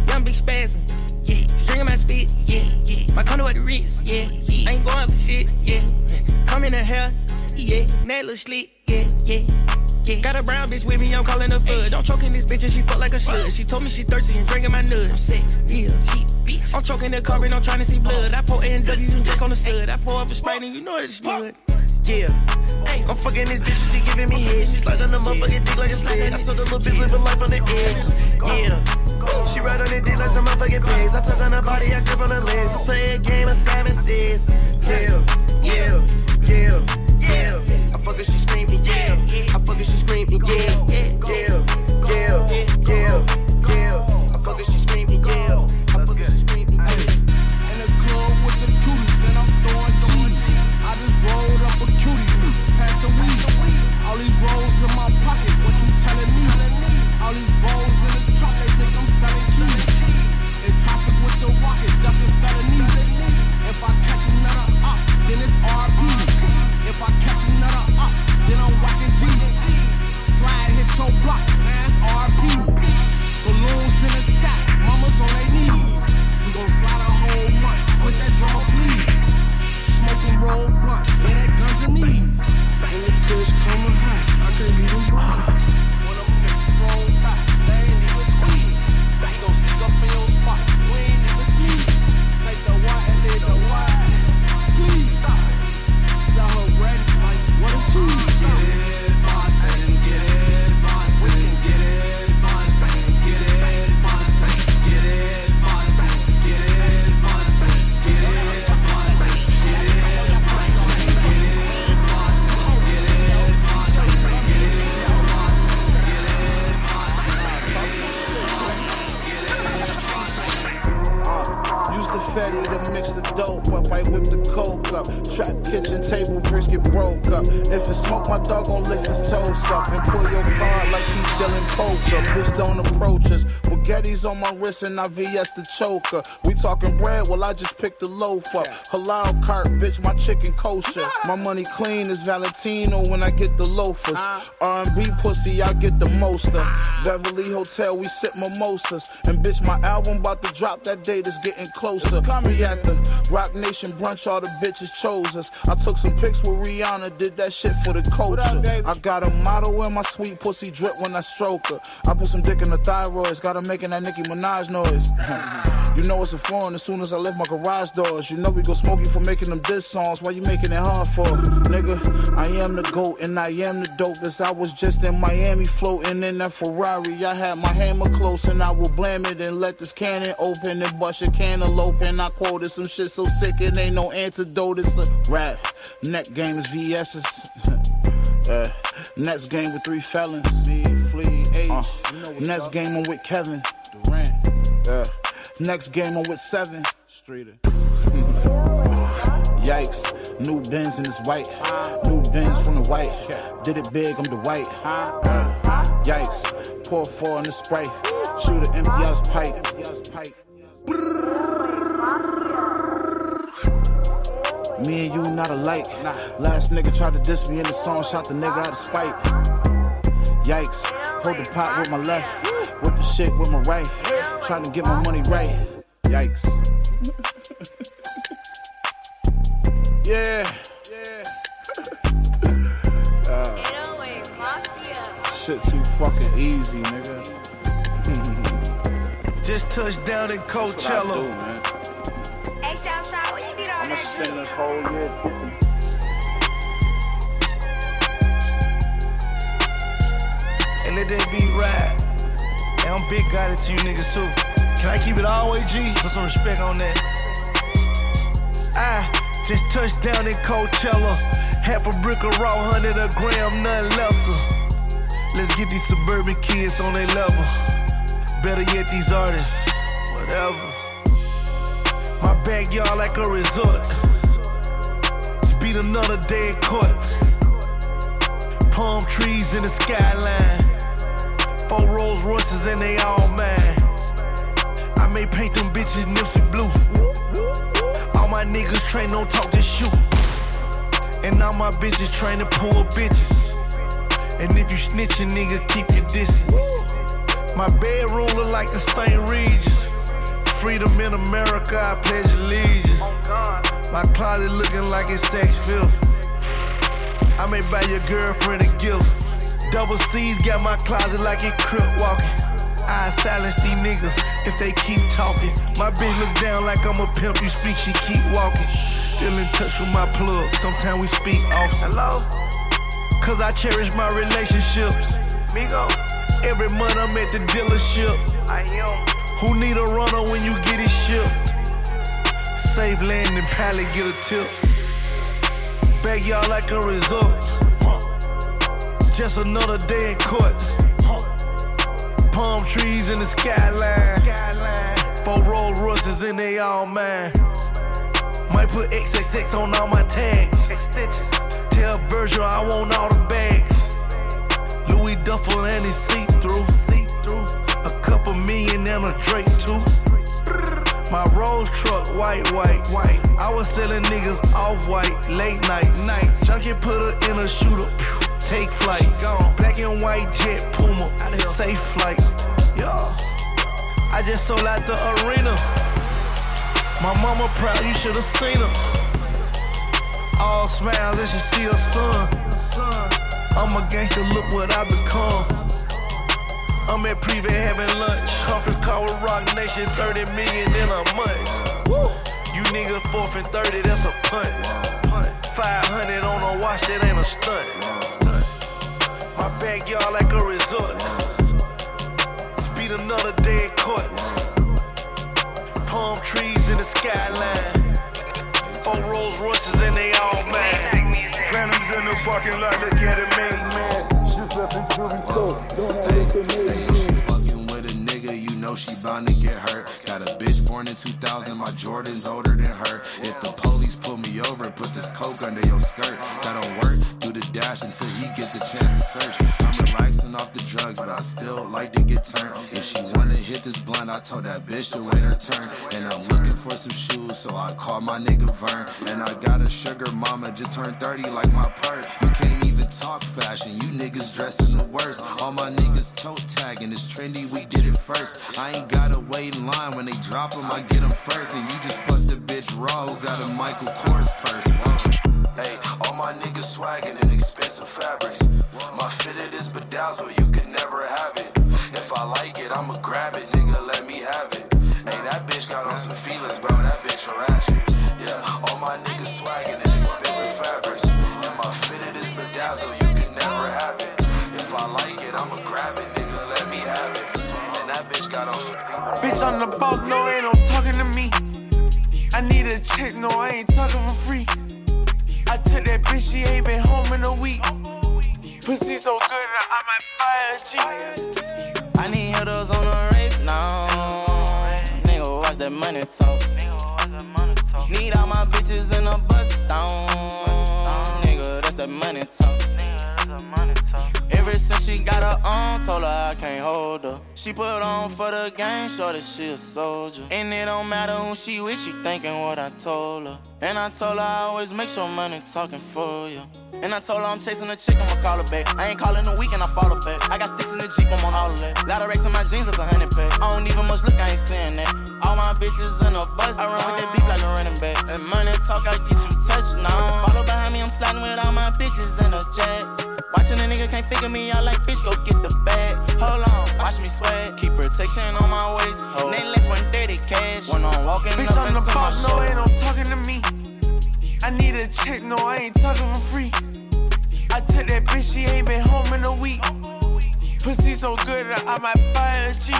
Young big spasm, yeah. String my spit, yeah, yeah. My condo at the Ritz, yeah, yeah. I ain't going for shit, yeah. Come in the hell, yeah. That little slick, yeah, yeah. Yeah. Got a brown bitch with me, I'm calling her fudge. I'm choking this bitch and she fuck like a slut. She told me she thirsty and drinking my nuts. Sex, yeah, she bitch. I'm choking the car and I'm trying to see blood. I pour A and W and drink on the stud. I pour up a Sprite and you know it's blood. Yeah. I'm fucking this bitch and she giving me head. She slide on the motherfucking dick like a sled. I told the little bitch living life on the edge. Yeah. She ride on the dick like some motherfucking pigs. I took on her body, I grip on her legs. Let's play a game of Simon Says. Yeah, yeah, yeah, yeah. I fuck her, she screaming, yeah. I fuck her, she screaming, yeah, yeah, yeah, yeah, yeah. I fuck her, she screaming, yeah. roll blunt. where that guns and knees. Listen, I VS the choker. Talking bread, well, I just picked the loaf up. Halal cart, bitch, my chicken kosher. My money clean as Valentino when I get the loafers. R&B pussy, I get the most of. Beverly Hotel, we sip mimosas. And bitch, my album about to drop that date is getting closer. Me at the Roc Nation brunch, all the bitches chose us. I took some pics with Rihanna, did that shit for the culture. I got a model in my sweet pussy drip when I stroke her. I put some dick in the thyroids, got her making that Nicki Minaj noise. you know it's a as soon as I left my garage doors. You know we go smoke you for making them diss songs. Why you making it hard for? Nigga, I am the GOAT and I am the dopest. I was just in Miami floating in that Ferrari. I had my hammer close and I will blam it and let this cannon open and bust your cantaloupe. And I quoted some shit so sick it ain't no antidote. It's a rap. Neck game is VS's. Uh, next game with three felons. Flea, H. Uh, next game I'm with Kevin Durant. Uh, next game I'm with seven. Streeter. Yikes, new Benz and it's white. New Benz from the white. Did it big, I'm the white. Yikes, pour four in the spray. Shoot it empty out his pipe. Me and you not alike. Last nigga tried to diss me in the song, shot the nigga out of spite. Yikes, hold the pot with my left, whip the shit with my right, trying to get my money right. Yikes. yeah. Yeah. uh, shit too fucking easy, nigga. Just touched down in Coachella. Hey, Southside, when you get all I'ma that spend this whole year. And let that beat ride. Hey, I'm big got it to you niggas too. Can I keep it all way G? Put some respect on that. I just touched down in Coachella. Half a brick of raw, hundred a gram, nothing lesser. Let's get these suburban kids on their level. Better yet, these artists, whatever. My backyard like a resort. Beat another day in court. Palm trees in the skyline. Four Rolls Royces and they all mine. I may paint them bitches Nipsey blue. All my niggas train don't talk to shoot. And all my bitches train to pull bitches. And if you snitching, nigga, keep your distance. My bedroom look like the St. Regis. Freedom in America, I pledge allegiance. Oh, my closet looking like it's Saks Fifth. I may buy your girlfriend a gift. Double C's got my closet like it crip walking. I silence these niggas if they keep talking. My bitch look down like I'm a pimp. You speak, she keep walking. Still in touch with my plug. Sometimes we speak often. Hello? Cause I cherish my relationships. Migo. Every month I'm at the dealership. I am. Who need a runner when you get it shipped? Save land and pallet, get a tip. Backyard like a resort. Just another day in court. Palm trees in the skyline. Four Rolls Royces and they all mine. Might put XXX on all my tags. Tell Virgil I want all the bags. Louis Duffel and it's see through. A couple million and a Drake too. My Rolls truck, white, white, white. I was selling niggas off white, late night, night. Junkie put her in a shooter, take flight. Black and white jet, Puma, safe flight. Yeah. I just sold out the arena. My mama proud, you should have seen her. All smiles and she see her son. I'm a gangster, look what I become. I'm at Privé having lunch. Conference call with Roc Nation, 30 million in a month. You niggas fourth and 30, that's a punt. 500 on a watch, that ain't a stunt. My backyard like a resort. Beat another day in court. Palm trees in the skyline. Four Rolls Royces and they all mine. Phantoms in the parking lot, look at it, man. Just left in Juvie Court. Don't have anything know she bound to get hurt. Got a bitch born in 2000, my Jordan's older than her. If the police pull me over, put this coke under your skirt. That don't work, do the dash until he get the chance to search. I'm relaxing off the drugs, but I still like to get turned. If she wanna hit this blunt, I told that bitch to wait her turn. And I'm looking for some shoes, so I call my nigga Vern. And I got a sugar mama, just turned 30 like my perk. You can't even talk fashion, you niggas dressing the worst. All my niggas tote tagging, it's trendy, we did it first. I ain't gotta wait in line when they drop them, I get them first. And you just fucked the bitch raw who got a Michael Kors purse. Hey, all my niggas swagging in expensive fabrics. My fitted is bedazzled, you can never have it. If I like it, I'ma grab it, nigga, on the boat, no, ain't no talking to me. I need a check, no, I ain't talking for free. I took that bitch, she ain't been home in a week. Pussy so good I might buy a Jeep. I need hitters on the rape now. Nigga, watch that money talk. Need all my bitches in a bus down. Nigga, that's that money talk. Ever since she got her own, told her I can't hold her. She put on for the game, that she a soldier. And it don't matter who she with, she thinking what I told her. And I told her I always make sure money talking for you. And I told her I'm chasing a chick, I'ma call her back. I ain't calling a weekend, I follow back. I got sticks in the Jeep, I'm on all of that. Lot of racks in my jeans, that's a hundred pack. I don't even much look, I ain't saying that. All my bitches in a bus, I run with that beef like a running back. And money talk, I get you touched now. Follow I'm sliding with all my bitches in a jet. Watching a nigga can't figure me out like bitch, go get the bag. Hold on, watch me sweat. Keep protection on my waist. Name less 130 cash. When I'm walking Bitch, I'm the boss, no, ain't no talking to me. I need a check, no, I ain't talking for free. I took that bitch, she ain't been home in a week. Pussy so good I might buy a Jeep.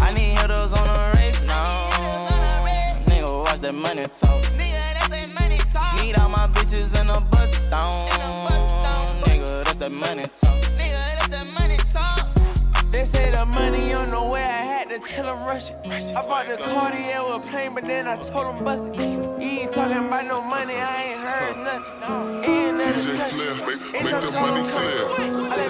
I need hitters on the race now. Nigga, watch that money talk. Need all my bitches in a bus down. Nigga, that's that money talk. Nigga, that's that money talk. They say the money on the way, I had to tell them rush it. I bought the Cartier with a plane, but then I told them bust it. You ain't talking about no money, I ain't heard nothing. Ain't nothing discussion. Ain't Make the money clear.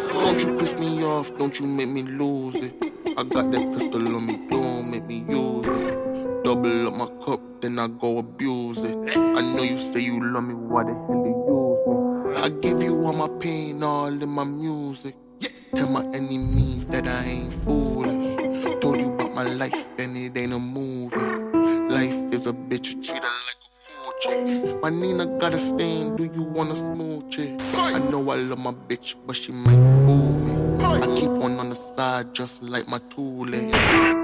Don't you piss me off, don't you make me lose it. I got that pistol on me, don't make me use it. Double up my cup, then I go abuse it. I know you say you love me, why the hell you use me? I give you all my pain, all in my music. Yeah. Tell my enemies that I ain't foolish. Told you about my life, and it ain't a movie. Life is a bitch, you treat her like My Nina got a stain, do you wanna smooch it? I know I love my bitch, but she might fool me. I keep one on the side, just like my tooling.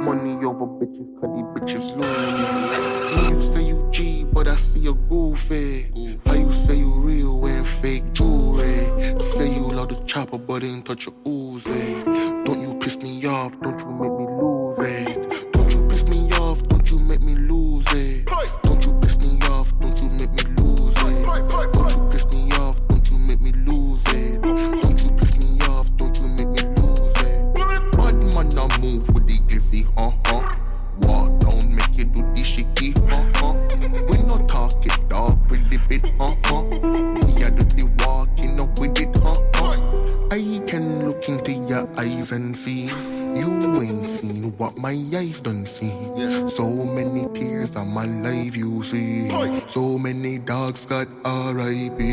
Money over bitches, cause these bitches loony. You say you G, but I see you goofy. How you say you real when fake jewelry? Say you love the chopper, but ain't touch your Uzi. Don't you piss me off, don't you make me lose it. My eyes done see. So many tears on my life you see. So many dogs got R.I.P.